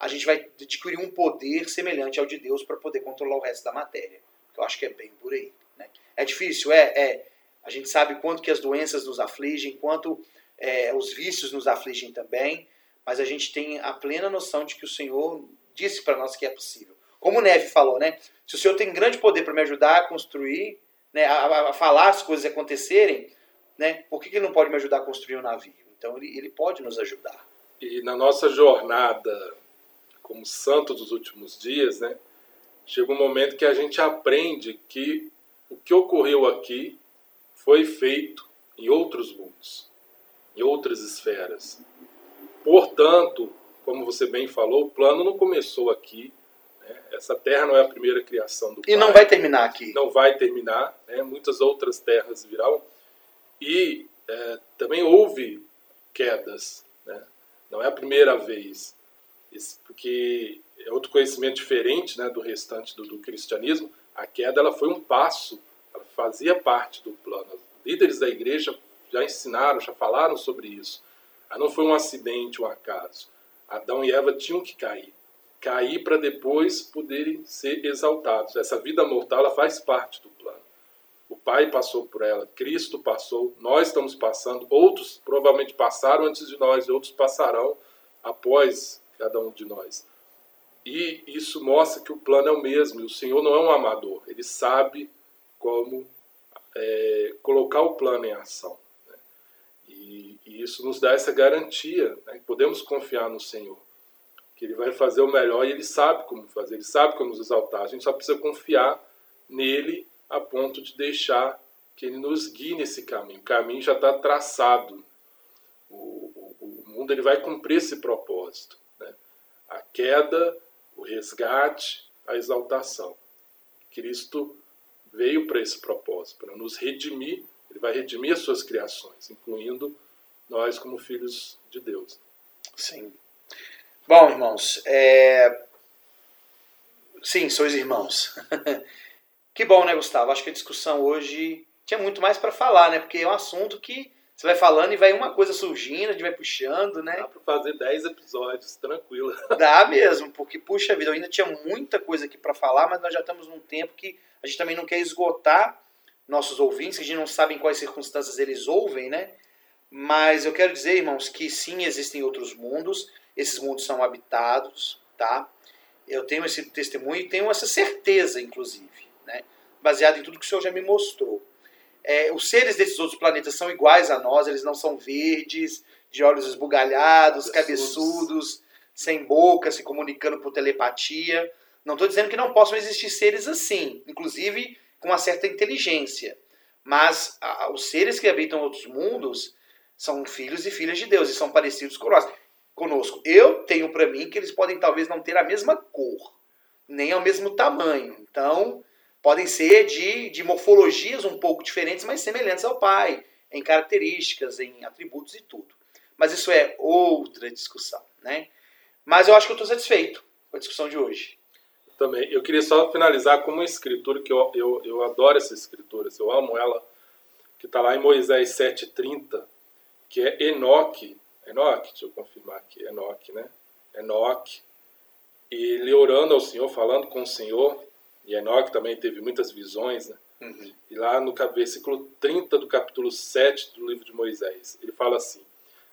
a gente vai adquirir um poder semelhante ao de Deus para poder controlar o resto da matéria. Que eu acho que é bem por aí. Né? É difícil? É, é. A gente sabe quanto que as doenças nos afligem, quanto é, os vícios nos afligem também, mas a gente tem a plena noção de que o Senhor disse para nós que é possível. Como o Neve falou, né? Se o Senhor tem grande poder para me ajudar a construir, né, a, a falar as coisas acontecerem, né? Por que ele não pode me ajudar a construir um navio? Então ele, ele pode nos ajudar. E na nossa jornada como santo dos últimos dias, né? chega um momento que a gente aprende que o que ocorreu aqui foi feito em outros mundos, em outras esferas. Portanto, como você bem falou, o plano não começou aqui. Né? Essa terra não é a primeira criação do E não vai terminar aqui. Não vai terminar. Né? Muitas outras terras virão. E é, também houve quedas. Né? Não é a primeira vez. Porque é outro conhecimento diferente né, do restante do, do cristianismo. A queda ela foi um passo, ela fazia parte do plano. Líderes da igreja já ensinaram, já falaram sobre isso. Ah, não foi um acidente, um acaso. Adão e Eva tinham que cair. Cair para depois poderem ser exaltados. Essa vida mortal ela faz parte do plano. O Pai passou por ela, Cristo passou, nós estamos passando, outros provavelmente passaram antes de nós, outros passarão após cada um de nós. E isso mostra que o plano é o mesmo, e o Senhor não é um amador, ele sabe como é, colocar o plano em ação. Né? E, e, isso nos dá essa garantia, né? podemos confiar no Senhor, que Ele vai fazer o melhor e Ele sabe como fazer, Ele sabe como nos exaltar. A gente só precisa confiar nele a ponto de deixar que Ele nos guie nesse caminho. O caminho já está traçado. O, o, o, mundo ele vai cumprir esse propósito. Né? A queda, o resgate, a exaltação. Cristo veio para esse propósito, para nos redimir. Ele vai redimir as suas criações, incluindo nós como filhos de Deus. Sim. Bom, irmãos, é... sim, sois irmãos. *laughs* que bom, né, Gustavo? Acho que a discussão hoje tinha muito mais para falar, né? Porque é um assunto que você vai falando e vai uma coisa surgindo, a gente vai puxando, né? Dá para fazer 10 episódios, tranquilo. *laughs* Dá mesmo, porque, puxa vida, ainda tinha muita coisa aqui para falar, mas nós já estamos num tempo que a gente também não quer esgotar nossos ouvintes, que a gente não sabe em quais circunstâncias eles ouvem, né? Mas eu quero dizer, irmãos, que sim, existem outros mundos, esses mundos são habitados, tá? Eu tenho esse testemunho e tenho essa certeza, inclusive, né? Baseado em tudo que o Senhor já me mostrou. É, os seres desses outros planetas são iguais a nós, eles não são verdes, de olhos esbugalhados, cabeçudos, sem boca, se comunicando por telepatia. Não estou dizendo que não possam existir seres assim, inclusive com uma certa inteligência. Mas a, os seres que habitam outros mundos são filhos e filhas de Deus e são parecidos com nós, conosco. Eu tenho para mim que eles podem talvez não ter a mesma cor, nem ao mesmo tamanho. Então, podem ser de, de morfologias um pouco diferentes, mas semelhantes ao Pai, em características, em atributos e tudo. Mas isso é outra discussão, né? Mas eu acho que eu estou satisfeito com a discussão de hoje. Também. Eu queria só finalizar com uma escritura que eu, eu, eu adoro essa escritura, eu amo ela, que está lá em Moisés 7,30, que é Enoque. Enoque, deixa eu confirmar aqui, Enoque, né? Enoque. E ele orando ao Senhor, falando com o Senhor, e Enoque também teve muitas visões, né? Uhum. E lá no versículo 30 do capítulo 7 do livro de Moisés, ele fala assim: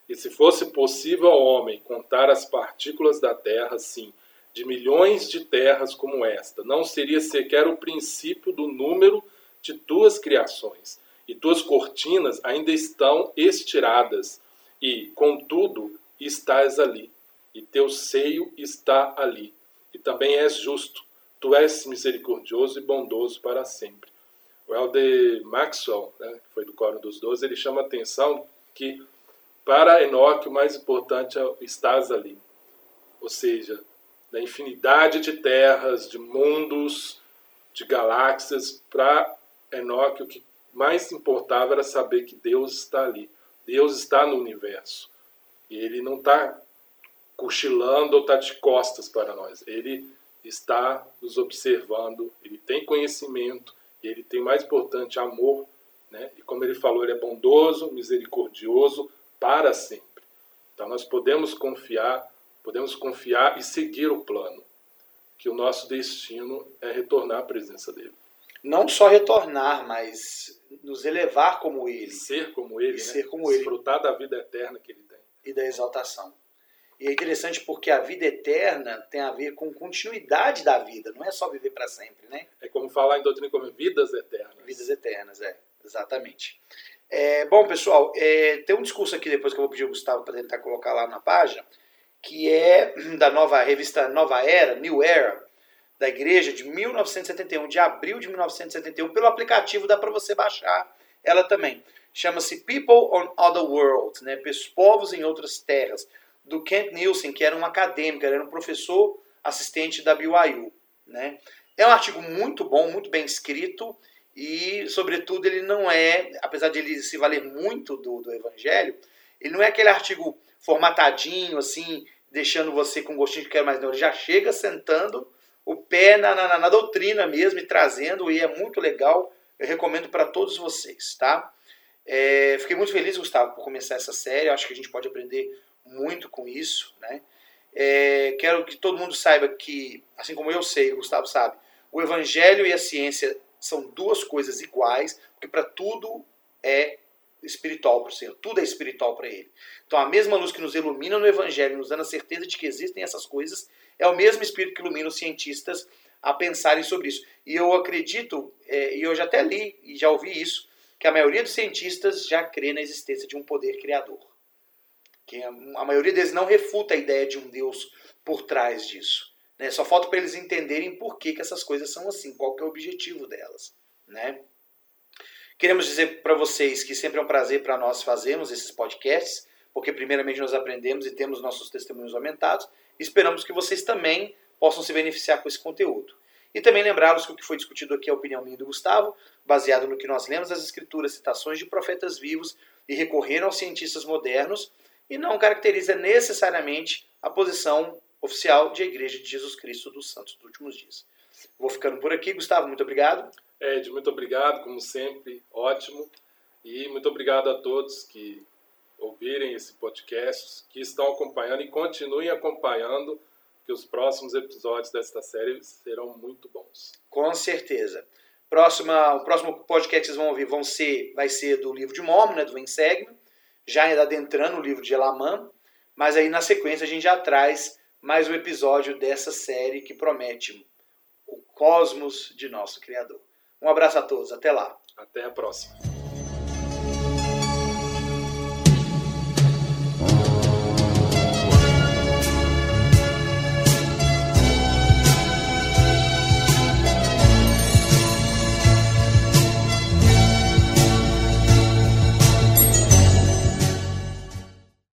E se fosse possível ao homem contar as partículas da terra, sim, de milhões de terras como esta, não seria sequer o princípio do número de tuas criações. E tuas cortinas ainda estão estiradas, e, contudo, estás ali, e teu seio está ali, e também és justo Tu és misericordioso e bondoso para sempre. O Elder Maxwell, né, que foi do Coro dos Doze, ele chama a atenção que para Enoque o mais importante é estás ali. Ou seja, da infinidade de terras, de mundos, de galáxias, para Enoque o que mais importava era saber que Deus está ali. Deus está no universo. E ele não está cochilando ou está de costas para nós. Ele está nos observando, ele tem conhecimento e ele tem mais importante amor, né? E como ele falou, ele é bondoso, misericordioso para sempre. Então nós podemos confiar, podemos confiar e seguir o plano, que o nosso destino é retornar à presença dele. Não só retornar, mas nos elevar como ele. Ser como ele, né? ser como ele. Desfrutar da vida eterna que ele tem. E da exaltação. E é interessante porque a vida eterna tem a ver com continuidade da vida, não é só viver para sempre, né? É como falar em doutrina como vidas eternas. Vidas eternas, é, exatamente. É, bom, pessoal, é, tem um discurso aqui depois que eu vou pedir ao Gustavo para tentar colocar lá na página, que é *clears throat* da nova revista Nova Era, New Era, da igreja de 1971, de abril de 1971, pelo aplicativo dá para você baixar ela também. Chama-se People on Other Worlds, né? Povos em Outras Terras, do Kent Nielsen, que era um acadêmico, era um professor assistente da BYU. Né? É um artigo muito bom, muito bem escrito e, sobretudo, ele não é, apesar de ele se valer muito do, do Evangelho, ele não é aquele artigo formatadinho, assim, deixando você com gostinho de quero mais não. Ele já chega sentando o pé na, na, na doutrina mesmo e trazendo, e é muito legal. Eu recomendo para todos vocês, tá? É, fiquei muito feliz, Gustavo, por começar essa série. Acho que a gente pode aprender muito com isso, né? É, quero que todo mundo saiba que, assim como eu sei, o Gustavo sabe, o Evangelho e a ciência são duas coisas iguais, porque para tudo é espiritual para o Senhor, tudo é espiritual para Ele. Então, a mesma luz que nos ilumina no Evangelho, nos dando a certeza de que existem essas coisas, é o mesmo Espírito que ilumina os cientistas a pensarem sobre isso. E eu acredito, é, e eu já até li e já ouvi isso, que a maioria dos cientistas já crê na existência de um poder criador. Que a maioria deles não refuta a ideia de um Deus por trás disso. Né? Só falta para eles entenderem por que, que essas coisas são assim, qual que é o objetivo delas. Né? Queremos dizer para vocês que sempre é um prazer para nós fazermos esses podcasts, porque primeiramente nós aprendemos e temos nossos testemunhos aumentados. E esperamos que vocês também possam se beneficiar com esse conteúdo. E também lembrá-los que o que foi discutido aqui é a opinião minha do Gustavo, baseado no que nós lemos das escrituras, citações de profetas vivos e recorrendo aos cientistas modernos, e não caracteriza necessariamente a posição oficial de Igreja de Jesus Cristo dos Santos dos Últimos Dias. Vou ficando por aqui. Gustavo, muito obrigado. Ed, muito obrigado, como sempre, ótimo. E muito obrigado a todos que ouvirem esse podcast, que estão acompanhando e continuem acompanhando que os próximos episódios desta série serão muito bons. Com certeza. Próxima, o próximo podcast que vocês vão ouvir vão ser, vai ser do livro de Mormon, né, do Vensegma, já adentrando o livro de Elamã, mas aí na sequência a gente já traz mais um episódio dessa série que promete o cosmos de nosso Criador. Um abraço a todos, até lá. Até a próxima.